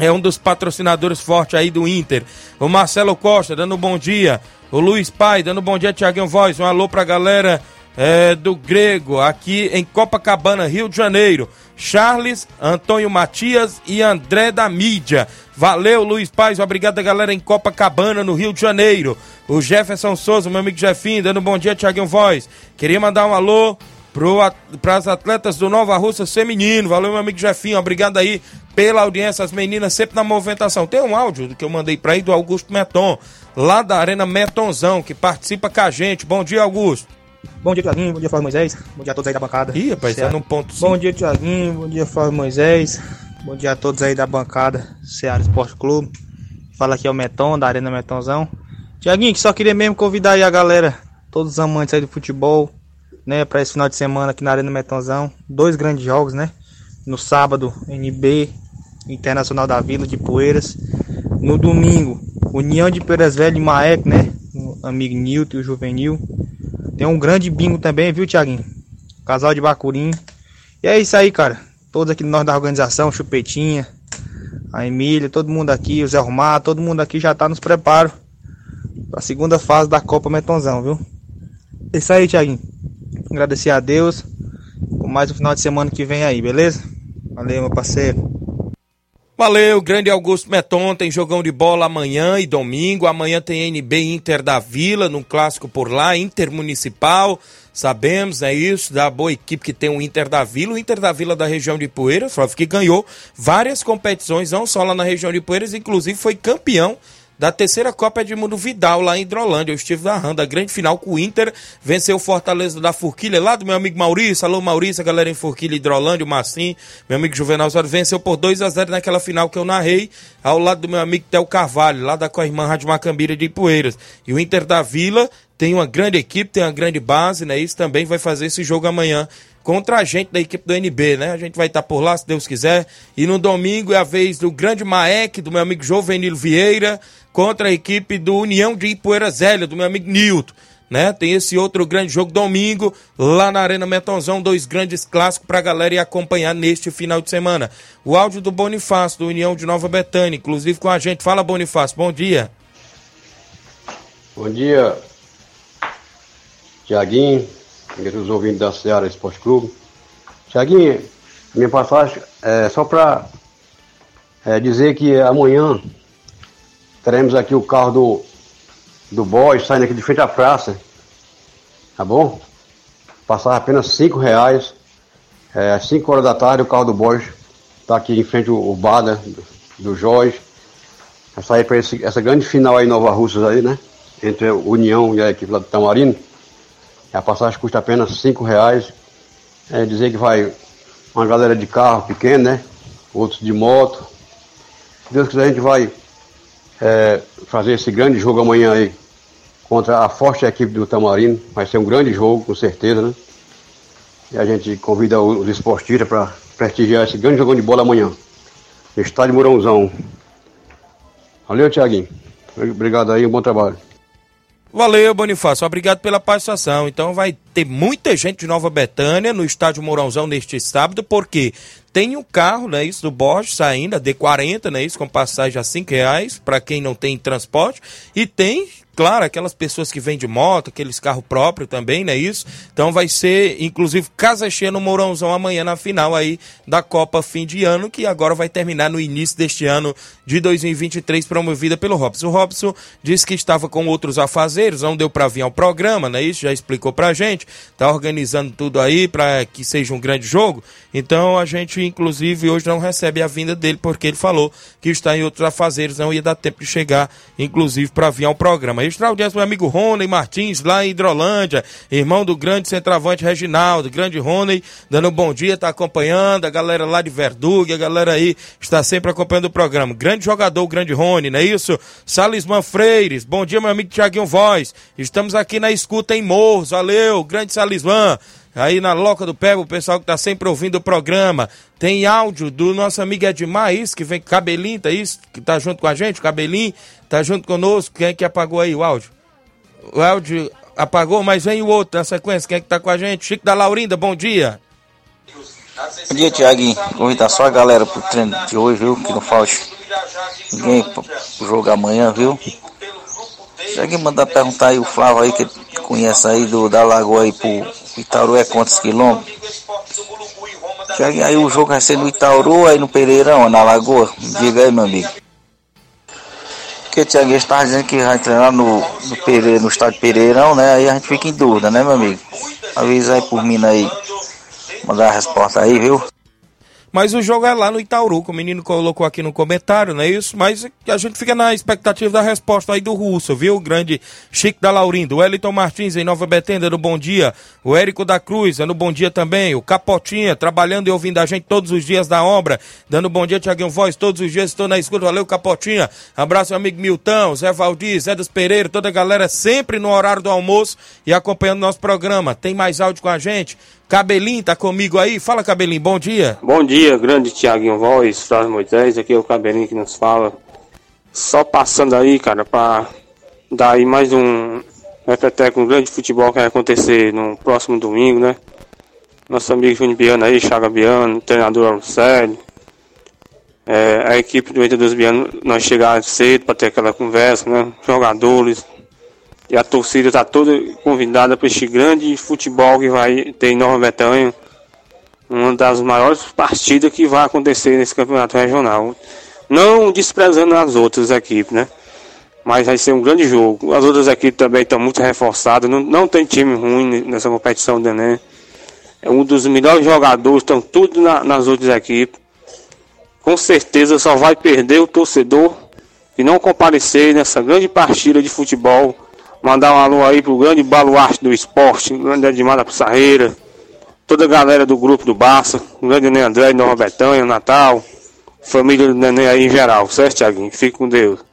é um dos patrocinadores fortes aí do Inter. O Marcelo Costa dando bom dia. O Luiz Pai dando bom dia, Tiaguinho Voz. Um alô pra galera é, do Grego, aqui em Copacabana, Rio de Janeiro. Charles, Antônio Matias e André da Mídia. Valeu, Luiz Paz. Obrigado, galera, em Copacabana, no Rio de Janeiro. O Jefferson Souza, meu amigo Jefinho, dando bom dia, Tiaguinho Voz. Queria mandar um alô para as atletas do Nova Russa Feminino. Valeu, meu amigo Jefinho. Obrigado aí pela audiência, as meninas sempre na movimentação. Tem um áudio que eu mandei para aí do Augusto Meton, lá da Arena Metonzão, que participa com a gente. Bom dia, Augusto. Bom dia, Tiaguinho. Bom dia, Flávio Moisés. Bom dia a todos aí da bancada. Ih, rapaz, tá num ponto sim. Bom dia, Tiaguinho. Bom dia, Flávio Moisés. Bom dia a todos aí da bancada Ceará Esporte Clube. Fala aqui é o Meton, da Arena Metonzão. Tiaguinho, que só queria mesmo convidar aí a galera, todos os amantes aí do futebol, né, para esse final de semana aqui na Arena Metonzão. Dois grandes jogos, né? No sábado, NB Internacional da Vila de Poeiras. No domingo, União de Poeiras Velho e Maek, né? O amigo Nilton e o Juvenil. Tem um grande bingo também, viu, Tiaguinho? Casal de Bacurim. E é isso aí, cara. Todos aqui nós da organização, Chupetinha, a Emília, todo mundo aqui, o Zé Romar, todo mundo aqui já tá nos preparo a segunda fase da Copa Metonzão, viu? É isso aí, Tiaguinho. Agradecer a Deus por mais um final de semana que vem aí, beleza? Valeu, meu parceiro. Valeu, grande Augusto Meton, tem jogão de bola amanhã e domingo. Amanhã tem NB Inter da Vila, num clássico por lá, Intermunicipal. Sabemos, é isso, da boa equipe que tem o Inter da Vila. O Inter da Vila da região de Poeiras, que ganhou várias competições, não só lá na região de Poeiras, inclusive foi campeão da terceira Copa Edmundo Vidal, lá em Hidrolândia. Eu estive narrando a grande final com o Inter, venceu o Fortaleza da Forquilha, lá do meu amigo Maurício. Alô, Maurício, a galera em Forquilha, Hidrolândia, o Massim, meu amigo Juvenal Soares, venceu por 2 a 0 naquela final que eu narrei, ao lado do meu amigo Tel Carvalho, lá da Corrimã Rádio Macambira de Ipueiras. E o Inter da Vila tem uma grande equipe, tem uma grande base, né? Isso também vai fazer esse jogo amanhã contra a gente da equipe do NB, né? A gente vai estar por lá, se Deus quiser. E no domingo é a vez do grande Maek, do meu amigo Jovenilo Vieira, contra a equipe do União de Ipueira Zélia, do meu amigo Nilton. Né? Tem esse outro grande jogo domingo, lá na Arena Metonzão, dois grandes clássicos para a galera ir acompanhar neste final de semana. O áudio do Bonifácio, do União de Nova Betânia, inclusive com a gente. Fala, Bonifácio, bom dia. Bom dia, Tiaguinho, os ouvintes da Seara Esporte Clube. Tiaguinho, minha passagem é só para é, dizer que amanhã teremos aqui o carro do, do boy saindo aqui de frente à praça. Tá bom? Passar apenas 5 reais. É, às 5 horas da tarde o carro do boy está aqui em frente o, o bar né, do, Jorge. Vai sair para essa grande final aí Nova Russas aí, né? Entre a União e a equipe lá do Tamarino. A passagem custa apenas 5 reais. É dizer que vai uma galera de carro pequeno, né? Outros de moto. Se Deus quiser, a gente vai é, fazer esse grande jogo amanhã aí contra a forte equipe do Tamarino. Vai ser um grande jogo, com certeza, né? E a gente convida os esportistas para prestigiar esse grande jogão de bola amanhã. Estádio Mourãozão. Valeu, Tiaguinho. Obrigado aí, um bom trabalho. Valeu, Bonifácio. Obrigado pela participação. Então vai ter muita gente de Nova Betânia no estádio Mourãozão neste sábado, porque tem o um carro, né, isso do Bosch saindo, a D40, né, isso com passagem a 5 reais para quem não tem transporte, e tem claro, aquelas pessoas que vêm de moto, aqueles carros próprios também, não é isso? Então vai ser, inclusive, casa cheia no Mourãozão amanhã na final aí da Copa Fim de Ano, que agora vai terminar no início deste ano de 2023, promovida pelo Robson. O Robson disse que estava com outros afazeres, não deu para vir ao programa, não é isso? Já explicou pra gente, tá organizando tudo aí para que seja um grande jogo. Então a gente, inclusive, hoje não recebe a vinda dele, porque ele falou que está em outros afazeres, não ia dar tempo de chegar, inclusive, para vir ao programa. Registrar o audiência meu amigo Rony Martins, lá em Hidrolândia, irmão do grande centroavante Reginaldo, grande Rony, dando um bom dia, tá acompanhando, a galera lá de Verduga, a galera aí está sempre acompanhando o programa. Grande jogador, grande Rony, não é isso? Salisman Freires, bom dia, meu amigo Tiaguinho Voz. Estamos aqui na escuta em Morros, valeu, grande Salisman aí na Loca do Pego, o pessoal que está sempre ouvindo o programa. Tem áudio do nosso amigo Edmar, isso, que vem Cabelinho, tá isso, que tá junto com a gente, Cabelinho, tá junto conosco. Quem é que apagou aí o áudio? O áudio apagou, mas vem o outro na sequência. Quem é que tá com a gente? Chico da Laurinda, bom dia. Bom dia, Tiaguinho. Convidar só a galera pro treino de hoje, viu? Que não falte ninguém pro jogo amanhã, viu? Tiaguinho, mandar perguntar aí o Flávio aí, que conhece aí do, da Lagoa aí pro Itauru é quantos quilômetros? Tiaguinho, aí o jogo vai ser no Itauru aí no Pereirão, na Lagoa? Diga aí, meu amigo. Porque Tiaguinho estava dizendo que vai treinar no, no, Pereira, no estádio Pereirão, né? Aí a gente fica em dúvida, né, meu amigo? Avisa aí por mim aí. Mandar a resposta aí, viu? Mas o jogo é lá no Itauru, que o menino colocou aqui no comentário, não é isso? Mas a gente fica na expectativa da resposta aí do Russo, viu? O grande Chico da Laurindo. O Wellington Martins em Nova Betenda, no Bom Dia. O Érico da Cruz, no Bom Dia também. O Capotinha, trabalhando e ouvindo a gente todos os dias da obra. Dando bom dia, Tiaguinho Voz, todos os dias estou na escuta. Valeu, Capotinha. Abraço, meu amigo Milton, Zé Valdir, Zé dos Pereira, toda a galera sempre no horário do almoço e acompanhando nosso programa. Tem mais áudio com a gente? Cabelinho tá comigo aí? Fala, Cabelinho, bom dia. Bom dia, grande Tiaguinho Voz, Flávio Moisés, aqui é o Cabelinho que nos fala. Só passando aí, cara, pra dar aí mais um repeteco, um grande futebol que vai acontecer no próximo domingo, né? Nosso amigo Júnior Biano aí, Chaga Biano, treinador Arcélio. É, a equipe do Eita dos Biano, nós chegar cedo para ter aquela conversa, né? Jogadores, e a torcida está toda convidada para este grande futebol que vai ter em Nova Betânia. Uma das maiores partidas que vai acontecer nesse campeonato regional. Não desprezando as outras equipes, né? Mas vai ser um grande jogo. As outras equipes também estão muito reforçadas. Não, não tem time ruim nessa competição do Enem. É um dos melhores jogadores, estão tudo na, nas outras equipes. Com certeza só vai perder o torcedor que não comparecer nessa grande partida de futebol Mandar um alô aí pro grande baluarte do esporte, grande Edmar da Pissarreira, toda a galera do grupo do Barça, grande Nenê André, Nova Betânia, Natal, família do Nenê aí em geral, certo, Thiaguinho? Fique com Deus.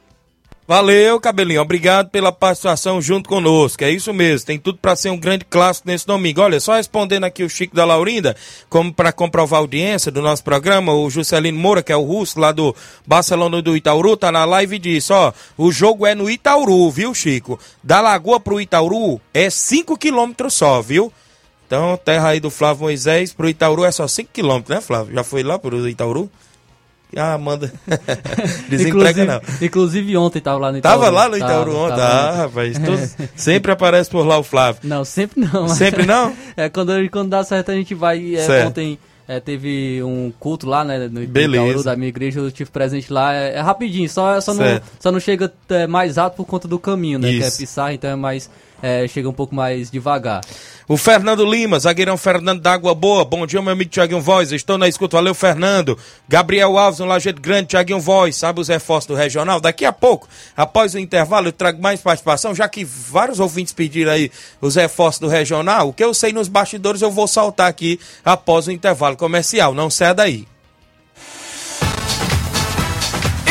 Valeu, Cabelinho. Obrigado pela participação junto conosco. É isso mesmo. Tem tudo para ser um grande clássico nesse domingo. Olha, só respondendo aqui o Chico da Laurinda, como para comprovar a audiência do nosso programa, o Juscelino Moura, que é o russo lá do Barcelona do Itauru, tá na live e disse: ó, o jogo é no Itauru, viu, Chico? Da Lagoa pro Itauru é 5 quilômetros só, viu? Então, terra aí do Flávio Moisés pro Itauru é só 5 quilômetros, né, Flávio? Já foi lá pro Itauru? Ah, Amanda. [laughs] Desemprega não. Inclusive ontem tava lá no Itaúru. Tava lá no Itaúru ontem. Tava, ah, rapaz. [laughs] Sempre aparece por lá o Flávio. Não, sempre não. [laughs] Sempre não? é, quando, quando dá certo a gente vai. É, ontem é, teve um culto lá, né? No Itaúru da minha igreja, eu tive presente lá. É, é rapidinho, só, só, não, só não chega é, mais alto por conta do caminho, né? Isso. Que é pisar, então é mais. É, chega um pouco mais devagar. O Fernando Lima, zagueirão Fernando da Água Boa. Bom dia, meu amigo Tiaguinho Voz. Estou na escuta. Valeu, Fernando. Gabriel Alves, no Lajeito Grande, Tiaguinho Voz. Sabe os reforços do regional? Daqui a pouco, após o intervalo, eu trago mais participação, já que vários ouvintes pediram aí os reforços do regional. O que eu sei nos bastidores, eu vou soltar aqui após o intervalo comercial. Não saia daí.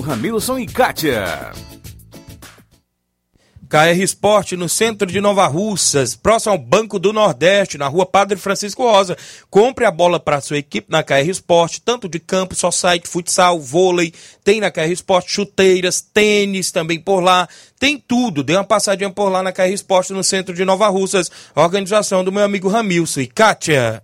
Ramilson e Kátia. KR Esporte, no centro de Nova Russas, próximo ao Banco do Nordeste, na rua Padre Francisco Rosa. Compre a bola para sua equipe na KR Esporte, tanto de campo, só site, futsal, vôlei, tem na KR Esporte chuteiras, tênis também por lá, tem tudo. Dê uma passadinha por lá na KR Esporte, no centro de Nova Russas, organização do meu amigo Ramilson e Kátia.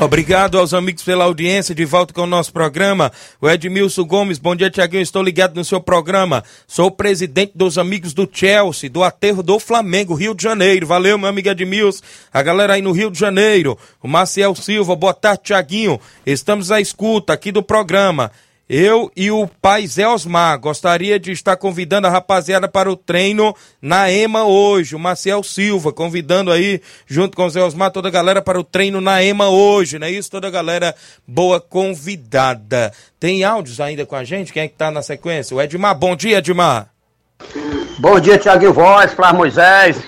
Obrigado aos amigos pela audiência. De volta com o nosso programa. O Edmilson Gomes, bom dia, Tiaguinho. Estou ligado no seu programa. Sou presidente dos amigos do Chelsea, do aterro do Flamengo, Rio de Janeiro. Valeu, meu amigo Edmilson. A galera aí no Rio de Janeiro. O Maciel Silva, boa tarde, Tiaguinho. Estamos à escuta aqui do programa. Eu e o pai Zé Osmar gostaria de estar convidando a rapaziada para o treino na EMA hoje. O Marcel Silva convidando aí, junto com o Zé Osmar, toda a galera para o treino na EMA hoje, não é isso? Toda a galera boa convidada. Tem áudios ainda com a gente? Quem é que tá na sequência? O Edmar. Bom dia, Edmar. Bom dia, Tiaguinho Voz, Flávio Moisés.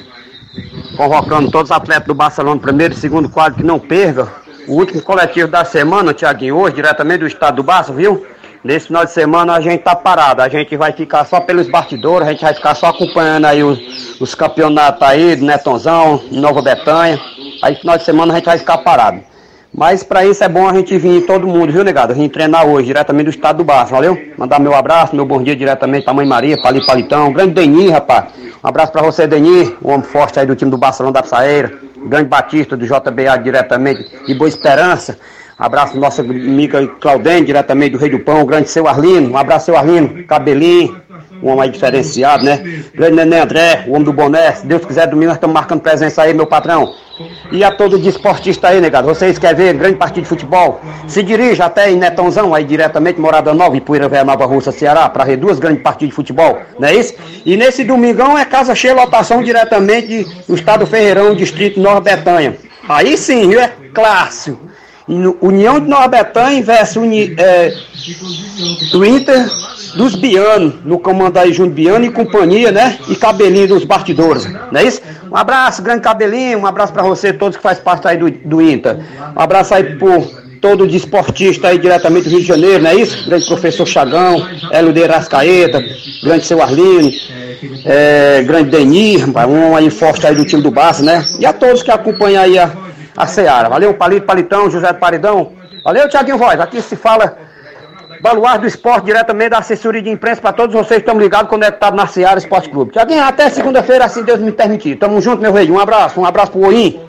Convocando todos os atletas do Barcelona, primeiro e segundo quadro, que não perca. O último coletivo da semana, Tiaguinho, hoje, diretamente do estado do Barça, viu? Nesse final de semana a gente tá parado, a gente vai ficar só pelos bastidores, a gente vai ficar só acompanhando aí os, os campeonatos aí do Netonzão, Nova Betânia. Aí final de semana a gente vai ficar parado. Mas para isso é bom a gente vir todo mundo, viu, negado? A gente treinar hoje, diretamente do estado do Barça, valeu? Mandar meu abraço, meu bom dia diretamente pra Mãe Maria, Pali Palitão, grande Denir, rapaz. Um abraço para você, Denir, um homem forte aí do time do Barcelona da Psaeira, grande Batista do JBA diretamente de Boa Esperança. Abraço pro nosso amiga Claudene, diretamente do Rei do Pão, grande seu Arlino, um abraço seu Arlino, cabelinho, um homem aí diferenciado, né? Grande Nenê André, o homem do boné, se Deus quiser, domingo nós estamos marcando presença aí, meu patrão. E a todo desportista aí, negado, vocês querem ver grande partida de futebol? Se dirija até em Netãozão, aí diretamente, Morada Nova, Ipuíra Velha Nova Russa, Ceará, para ver duas grandes partidas de futebol, não é isso? E nesse domingão é casa cheia, lotação diretamente do Estado Ferreirão, Distrito Nova Betânia. Aí sim, viu? É clássico. União de Nova Betânia versus Uni, é, Inter dos Bianos, no comando aí Júnior Biano e companhia, né? E cabelinho dos bastidores, não é isso? Um abraço, grande cabelinho, um abraço para você, todos que faz parte aí do, do Inter. Um abraço aí por todo desportista aí diretamente do Rio de Janeiro, não é isso? Grande professor Chagão, Hélio de Rascaeta, grande seu Arlino, é, grande Denir, um aí forte aí do time do Barça, né? E a todos que acompanham aí a a Seara. Valeu, Palito Palitão, José Paridão. Valeu, Tiaguinho Voz. Aqui se fala Baluar do Esporte, diretamente da assessoria de imprensa para todos vocês que estão ligados, conectados na Seara Esporte Clube. Tiaguinho, até segunda-feira, assim Deus me permitir. Tamo junto, meu rei. Um abraço, um abraço pro Oim.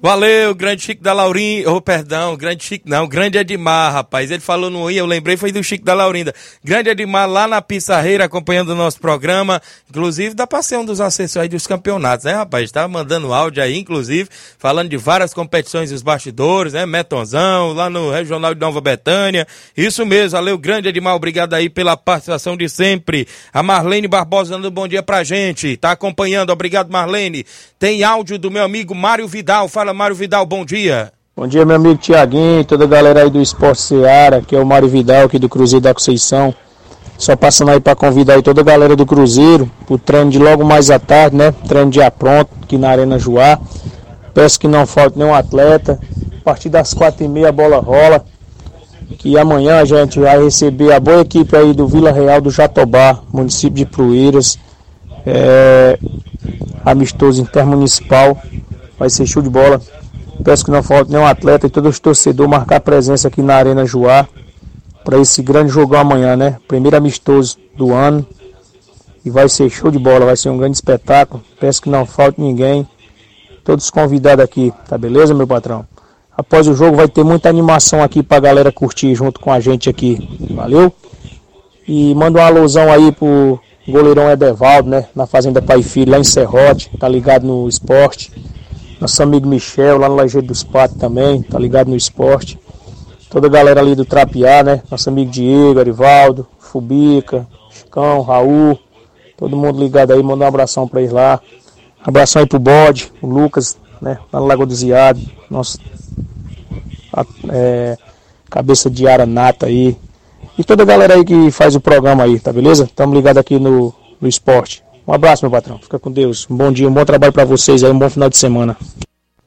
Valeu, grande Chico da Laurinda. Oh, perdão, grande Chico não, grande Edmar, rapaz. Ele falou no I, eu lembrei, foi do Chico da Laurinda. Grande Edmar lá na Pissarreira acompanhando o nosso programa. Inclusive, dá pra ser um dos assessores dos campeonatos, né, rapaz? Tava mandando áudio aí, inclusive, falando de várias competições dos bastidores, né? Metonzão, lá no Regional de Nova Betânia. Isso mesmo, valeu, grande Edmar, obrigado aí pela participação de sempre. A Marlene Barbosa dando um bom dia pra gente. Tá acompanhando, obrigado, Marlene. Tem áudio do meu amigo Mário Vidal. Fala, Mário Vidal, bom dia. Bom dia, meu amigo Tiaguinho, toda a galera aí do Esporte Seara, que é o Mário Vidal aqui do Cruzeiro da Conceição. Só passando aí para convidar aí toda a galera do Cruzeiro pro treino de logo mais à tarde, né? Treino de pronto aqui na Arena Joá. Peço que não falte nenhum atleta. A partir das quatro e meia a bola rola. Que amanhã a gente vai receber a boa equipe aí do Vila Real do Jatobá, município de Pruíras. É, amistoso intermunicipal. Vai ser show de bola. Peço que não falte nenhum atleta e todos os torcedores marcar presença aqui na Arena Joá para esse grande jogão amanhã, né? Primeiro amistoso do ano. E vai ser show de bola, vai ser um grande espetáculo. Peço que não falte ninguém. Todos convidados aqui, tá beleza, meu patrão? após o jogo vai ter muita animação aqui pra galera curtir junto com a gente aqui. Valeu? E manda uma alusão aí pro goleirão Edevaldo, né? Na Fazenda Pai Filho, lá em Serrote, tá ligado no esporte. Nosso amigo Michel, lá no Lajeiro dos Patos também, tá ligado no esporte. Toda a galera ali do Trapiá, né? Nosso amigo Diego, Arivaldo, Fubica, Chicão, Raul. Todo mundo ligado aí, manda um abração pra eles lá. Abração aí pro Bode, o Lucas, né? Lá no Lago do Ziado. Nosso é, cabeça de ara nata aí. E toda a galera aí que faz o programa aí, tá beleza? Tamo ligado aqui no, no esporte. Um abraço, meu patrão. Fica com Deus. Um bom dia, um bom trabalho pra vocês aí, um bom final de semana.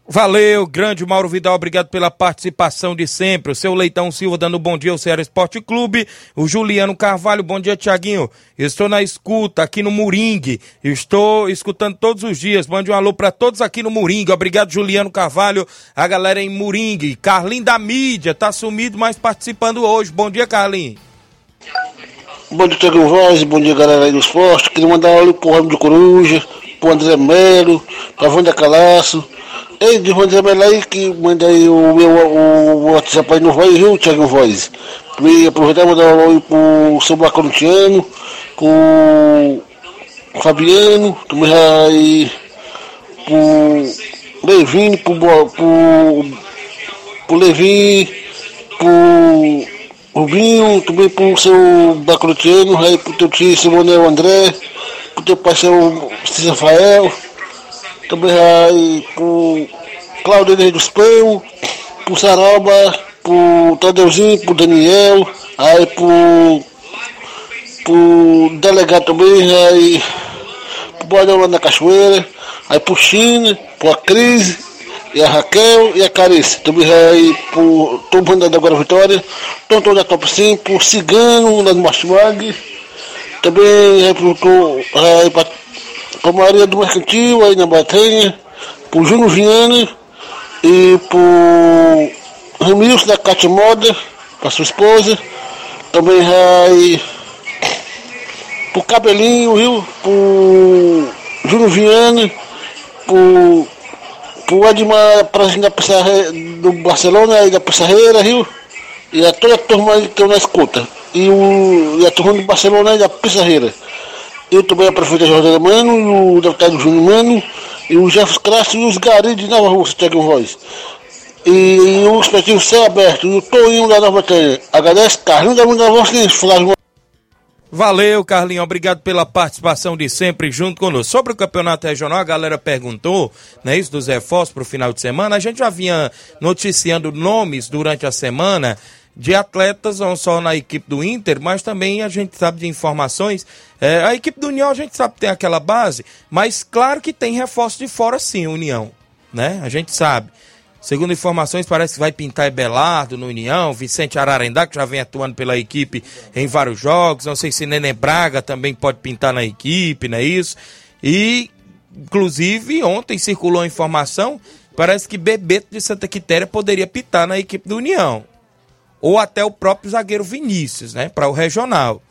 Valeu, grande Mauro Vidal, obrigado pela participação de sempre. O seu Leitão Silva dando bom dia ao Ceará Esporte Clube. O Juliano Carvalho, bom dia, Tiaguinho. Estou na escuta aqui no Moringue. Estou escutando todos os dias. Mande um alô para todos aqui no Moringue. Obrigado, Juliano Carvalho. A galera em Moringue. Carlinho da mídia, tá sumido, mas participando hoje. Bom dia, Carlinho. Bom dia, Tiago Voz, bom dia, galera aí do esporte. Queria mandar um alô pro Ramo de Coruja, pro André Melo, pra Wanda Calaço. Ei, de André Melo aí, que manda aí o meu o WhatsApp aí no Voz, viu, Tiago Voz? E aproveitar e mandar um aí pro seu Bacorintiano, com o Fabiano, também aí pro Levine, pro, pro, pro Levi, pro Rubinho, também pro seu Bacrotiano, aí pro teu tio Simonel André, pro teu parceiro Cícero Rafael, também aí pro Claudio Henrique dos Pão, pro Saroba, pro Tadeuzinho, pro Daniel, aí pro, pro delegado também, aí pro Boadão lá na Cachoeira, aí pro China, pro Cris, e a Raquel e a Carice. Também aí pro Tom Banda da Agora Vitória, Tonton da Top 5, pro Cigano lá no Martimag, também aí pra Maria do Mercantil aí na Batanha, pro Júnior Viana e pro Ramilson da Cátia Moda, pra sua esposa, também aí pro Cabelinho, viu? Pro Júnior Viana, pro, pro Edmar presidente da Pissarreira, do Barcelona e da Pissarreira, viu? E a toda a turma aí que estão na escuta. E, o, e a turma do Barcelona e da Pissarreira. Eu também a prefeita Jordana Mano, o deputado Júnior Mano, e o Jefferson Castro e os garis de Nova Rússia, Tiago Voz. E, e o respectivo céu aberto, e o Toinho da Nova Batalha. Agradece, Carlinhos da Mundo da Voz, Flávio Valeu, Carlinhos. Obrigado pela participação de sempre junto conosco. Sobre o campeonato regional, a galera perguntou, né, isso dos reforços para o final de semana. A gente já vinha noticiando nomes durante a semana de atletas, não só na equipe do Inter, mas também a gente sabe de informações. É, a equipe do União a gente sabe que tem aquela base, mas claro que tem reforço de fora sim, União. Né? A gente sabe. Segundo informações, parece que vai pintar Belardo no União, Vicente Ararendá, que já vem atuando pela equipe em vários jogos. Não sei se Nenê Braga também pode pintar na equipe, não é isso? E, inclusive, ontem circulou a informação, parece que Bebeto de Santa Quitéria poderia pintar na equipe do União. Ou até o próprio zagueiro Vinícius, né? Para o regional.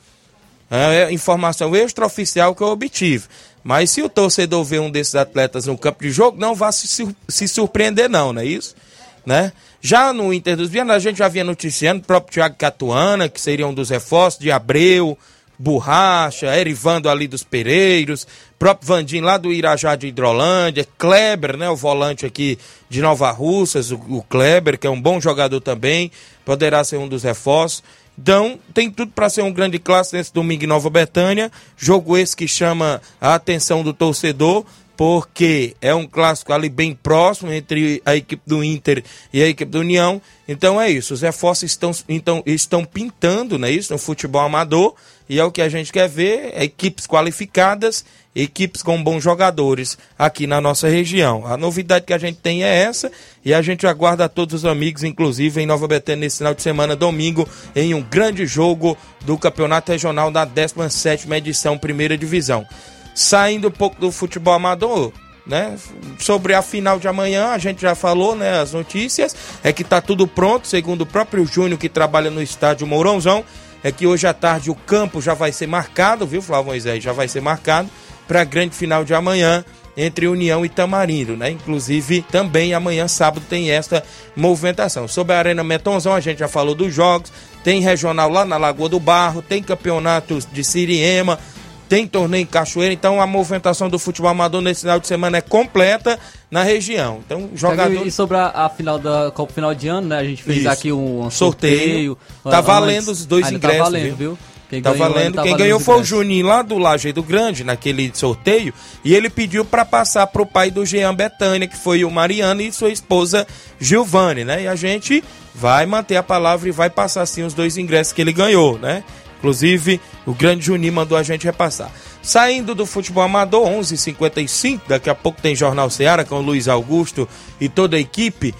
É informação extraoficial que eu obtive. Mas se o torcedor vê um desses atletas no campo de jogo, não vá se, se surpreender, não, não é isso? Né? Já no Inter dos Vianos, a gente já vinha noticiando o próprio Thiago Catuana, que seria um dos reforços, de Abreu, Borracha, Erivando ali dos Pereiros, próprio Vandim lá do Irajá de Hidrolândia, Kleber, né, o volante aqui de Nova Russas, o, o Kleber, que é um bom jogador também, poderá ser um dos reforços. Então, tem tudo para ser um grande clássico nesse domingo em Nova Betânia. Jogo esse que chama a atenção do torcedor, porque é um clássico ali bem próximo entre a equipe do Inter e a equipe do União. Então é isso, os reforços estão, então, estão pintando, né, isso, no futebol amador, e é o que a gente quer ver, é equipes qualificadas, equipes com bons jogadores aqui na nossa região. A novidade que a gente tem é essa, e a gente aguarda todos os amigos, inclusive em Nova Betânia, nesse final de semana, domingo, em um grande jogo do Campeonato Regional da 17ª edição, Primeira Divisão. Saindo um pouco do futebol amador, né? Sobre a final de amanhã, a gente já falou, né? As notícias é que tá tudo pronto, segundo o próprio Júnior que trabalha no estádio Mourãozão, é que hoje à tarde o campo já vai ser marcado, viu, Flávio Moisés? Já vai ser marcado para a grande final de amanhã entre União e Tamarindo, né? Inclusive, também amanhã, sábado, tem esta movimentação. Sobre a Arena Metonzão, a gente já falou dos jogos, tem regional lá na Lagoa do Barro, tem campeonatos de Siriema, tem torneio em Cachoeira, então a movimentação do futebol amador nesse final de semana é completa na região. Então, jogador. E sobre a, a final da Copa Final de Ano, né? A gente fez Isso. aqui um, um sorteio. sorteio. Tá Antes- valendo os dois ainda ingressos. Tá valendo, viu? Quem tá ganhou, valendo. tá Quem valendo ganhou foi o. Juninho lá do Lajeado Grande, naquele sorteio, e ele pediu para passar pro pai do Jean Betânia, que foi o Mariano, e sua esposa Gilvane, né? E a gente vai manter a palavra e vai passar sim os dois ingressos que ele ganhou, né? Inclusive, o grande Juninho mandou a gente repassar. Saindo do futebol amador, 11 h 55 daqui a pouco tem Jornal Seara com o Luiz Augusto e toda a equipe.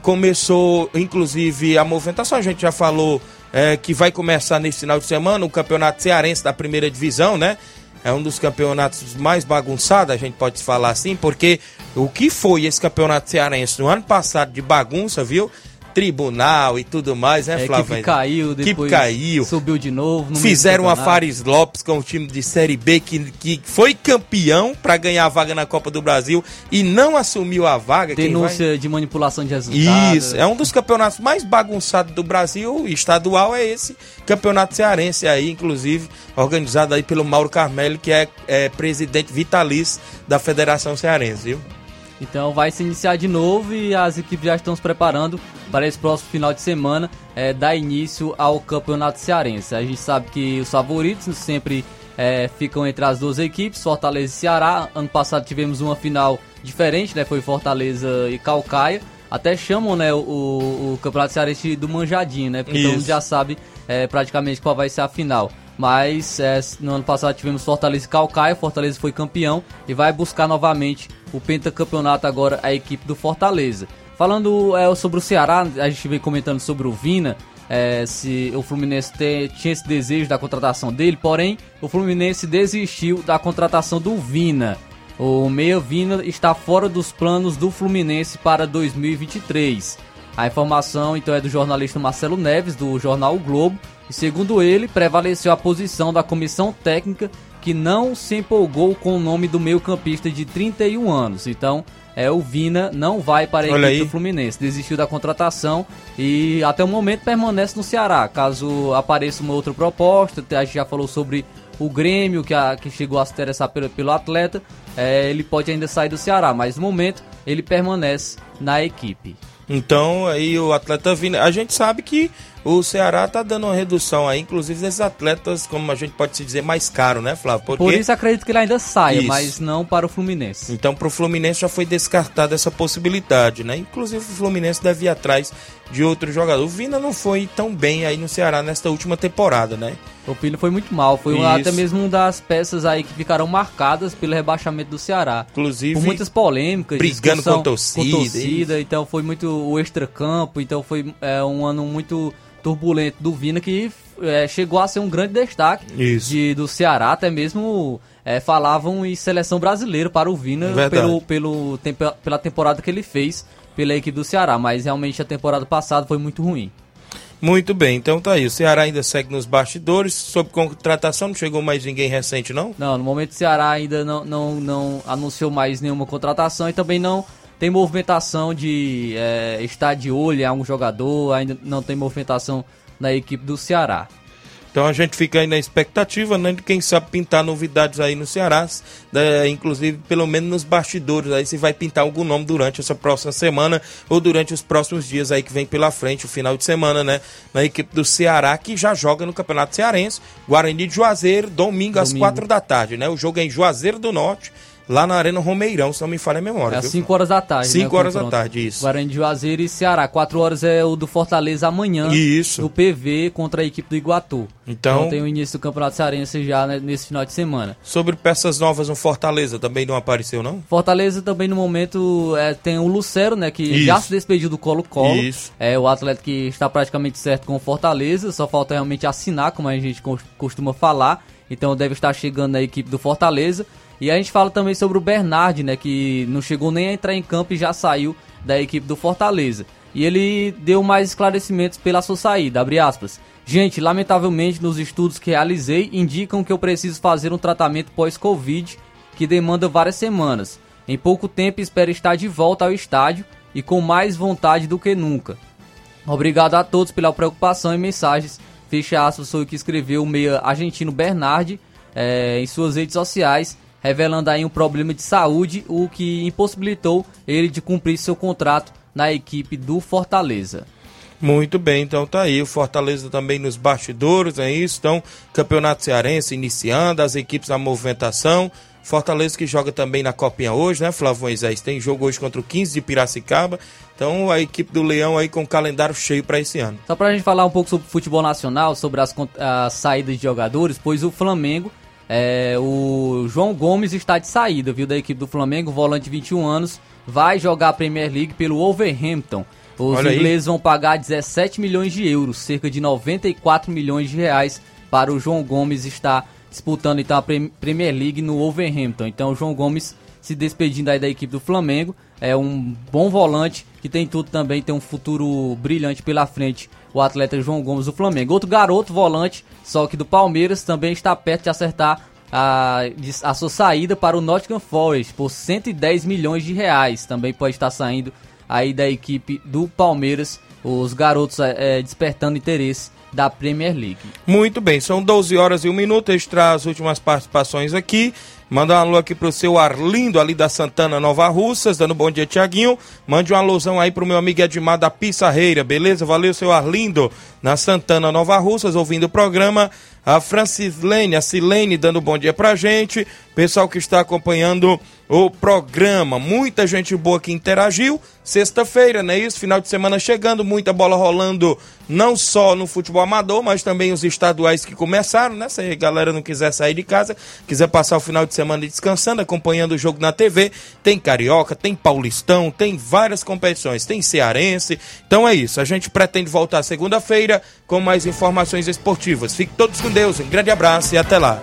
Começou, inclusive, a movimentação. A gente já falou é, que vai começar nesse final de semana o campeonato cearense da primeira divisão, né? É um dos campeonatos mais bagunçados, a gente pode falar assim, porque o que foi esse campeonato cearense no ano passado de bagunça, viu? Tribunal e tudo mais, né, É, a Flávio? equipe caiu, Equipe depois caiu. subiu de novo. Fizeram campeonato. Fares Lopes com o time de Série B que, que foi campeão para ganhar a vaga na Copa do Brasil e não assumiu a vaga. Quem vai- Denúncia de manipulação de resultados. Isso, é um dos campeonatos mais bagunçados do Brasil, estadual é esse, campeonato cearense aí, inclusive, organizado aí pelo Mauro Carmelo, que é, é presidente vitalício da Federação Cearense, viu? Então vai se iniciar de novo e as equipes já estão se preparando para esse próximo final de semana é, dar início ao campeonato cearense. A gente sabe que os favoritos sempre é, ficam entre as duas equipes, Fortaleza e Ceará. Ano passado tivemos uma final diferente, né? Foi Fortaleza e Calcaia. Até chamam né, o, o campeonato cearense do manjadinho, né? Porque todo mundo Isso. já sabe é, praticamente qual vai ser a final. Mas é, no ano passado tivemos Fortaleza e Calcaia, Fortaleza foi campeão e vai buscar novamente o pentacampeonato agora a equipe do Fortaleza. Falando é, sobre o Ceará, a gente vem comentando sobre o Vina, é, se o Fluminense tinha esse desejo da contratação dele, porém o Fluminense desistiu da contratação do Vina. O meia Vina está fora dos planos do Fluminense para 2023. A informação então é do jornalista Marcelo Neves, do jornal O Globo, e segundo ele, prevaleceu a posição da comissão técnica que não se empolgou com o nome do meio-campista de 31 anos. Então, é o Vina não vai para a Olha equipe aí. do Fluminense, desistiu da contratação e até o momento permanece no Ceará. Caso apareça uma outra proposta, a gente já falou sobre o Grêmio que, a- que chegou a se interessar pelo, pelo atleta, é, ele pode ainda sair do Ceará, mas no momento ele permanece na equipe. Então, aí o atleta vindo. A gente sabe que o Ceará tá dando uma redução aí, inclusive desses atletas, como a gente pode se dizer, mais caro, né, Flávio? Porque... Por isso acredito que ele ainda saia, Isso. mas não para o Fluminense. Então, pro Fluminense já foi descartada essa possibilidade, né? Inclusive, o Fluminense deve ir atrás de outro jogador. O Vina não foi tão bem aí no Ceará nesta última temporada, né? O Pino foi muito mal, foi até mesmo uma das peças aí que ficaram marcadas pelo rebaixamento do Ceará. Inclusive, Por muitas polêmicas, brigando com torcida, com torcida, então foi muito o extracampo, então foi é, um ano muito turbulento do Vina que é, chegou a ser um grande destaque de, do Ceará, até mesmo é, falavam em seleção brasileira para o Vina Verdade. pelo, pelo, tempe- pela temporada que ele fez pela equipe do Ceará, mas realmente a temporada passada foi muito ruim. Muito bem, então tá aí. O Ceará ainda segue nos bastidores. Sobre contratação, não chegou mais ninguém recente, não? Não, no momento o Ceará ainda não, não, não anunciou mais nenhuma contratação e também não tem movimentação de é, estar de olho em algum jogador, ainda não tem movimentação na equipe do Ceará. Então a gente fica aí na expectativa, né? De quem sabe pintar novidades aí no Ceará, né, inclusive pelo menos nos bastidores aí, se vai pintar algum nome durante essa próxima semana ou durante os próximos dias aí que vem pela frente, o final de semana, né? Na equipe do Ceará, que já joga no Campeonato Cearense, Guarani de Juazeiro, domingo, às Domingo. quatro da tarde, né? O jogo é em Juazeiro do Norte, lá na Arena Romeirão, se não me falha a memória. É às viu? 5 horas da tarde. 5 né, horas da tarde, isso. Guarani de Juazeiro e Ceará. 4 horas é o do Fortaleza amanhã. Isso. No PV contra a equipe do Iguatu. Então- tem o início do Campeonato Cearense já né, nesse final de semana. Sobre peças novas no Fortaleza, também não apareceu, não? Fortaleza também no momento é, tem o Lucero, né? Que Isso. já se despediu do Colo-Colo. Isso. É o atleta que está praticamente certo com o Fortaleza. Só falta realmente assinar, como a gente cos- costuma falar. Então deve estar chegando na equipe do Fortaleza. E a gente fala também sobre o Bernard, né? Que não chegou nem a entrar em campo e já saiu da equipe do Fortaleza. E ele deu mais esclarecimentos pela sua saída, abre aspas. Gente, lamentavelmente nos estudos que realizei indicam que eu preciso fazer um tratamento pós-Covid que demanda várias semanas. em pouco tempo espera estar de volta ao estádio e com mais vontade do que nunca. Obrigado a todos pela preocupação e mensagens. Fecha aspas, foi o que escreveu o meia argentino Bernardi é, em suas redes sociais, revelando aí um problema de saúde, o que impossibilitou ele de cumprir seu contrato na equipe do Fortaleza. Muito bem, então tá aí. O Fortaleza também nos bastidores, é isso. Então, Campeonato Cearense iniciando, as equipes na movimentação. Fortaleza que joga também na Copinha hoje, né, Flávio Moisés? Tem jogo hoje contra o 15 de Piracicaba. Então a equipe do Leão aí com o calendário cheio para esse ano. Só pra gente falar um pouco sobre o futebol nacional, sobre as, as saídas de jogadores, pois o Flamengo, é, o João Gomes está de saída, viu, da equipe do Flamengo, volante de 21 anos, vai jogar a Premier League pelo Wolverhampton. Os Olha ingleses aí. vão pagar 17 milhões de euros, cerca de 94 milhões de reais, para o João Gomes estar disputando então a Premier League no Wolverhampton. Então o João Gomes se despedindo aí da equipe do Flamengo, é um bom volante que tem tudo também, tem um futuro brilhante pela frente, o atleta João Gomes do Flamengo. Outro garoto volante, só que do Palmeiras, também está perto de acertar a, a sua saída para o Nottingham Forest por 110 milhões de reais. Também pode estar saindo aí da equipe do Palmeiras, os garotos é, despertando interesse da Premier League. Muito bem, são 12 horas e um minuto. Extra as últimas participações aqui. Manda um alô aqui pro seu Arlindo, ali da Santana Nova Russas, dando bom dia, Tiaguinho. Mande uma alusão aí pro meu amigo Edmar da Pissarreira, beleza? Valeu, seu Arlindo, na Santana Nova Russas, ouvindo o programa. A Francislene, a Silene dando bom dia pra gente. Pessoal que está acompanhando o programa. Muita gente boa que interagiu. Sexta-feira, né? Isso, final de semana chegando, muita bola rolando, não só no futebol amador, mas também os estaduais que começaram, né? Se a galera não quiser sair de casa, quiser passar o final de semana descansando, acompanhando o jogo na TV, tem Carioca, tem Paulistão, tem várias competições, tem Cearense. Então é isso, a gente pretende voltar segunda-feira com mais informações esportivas. Fiquem todos com Deus, um grande abraço e até lá.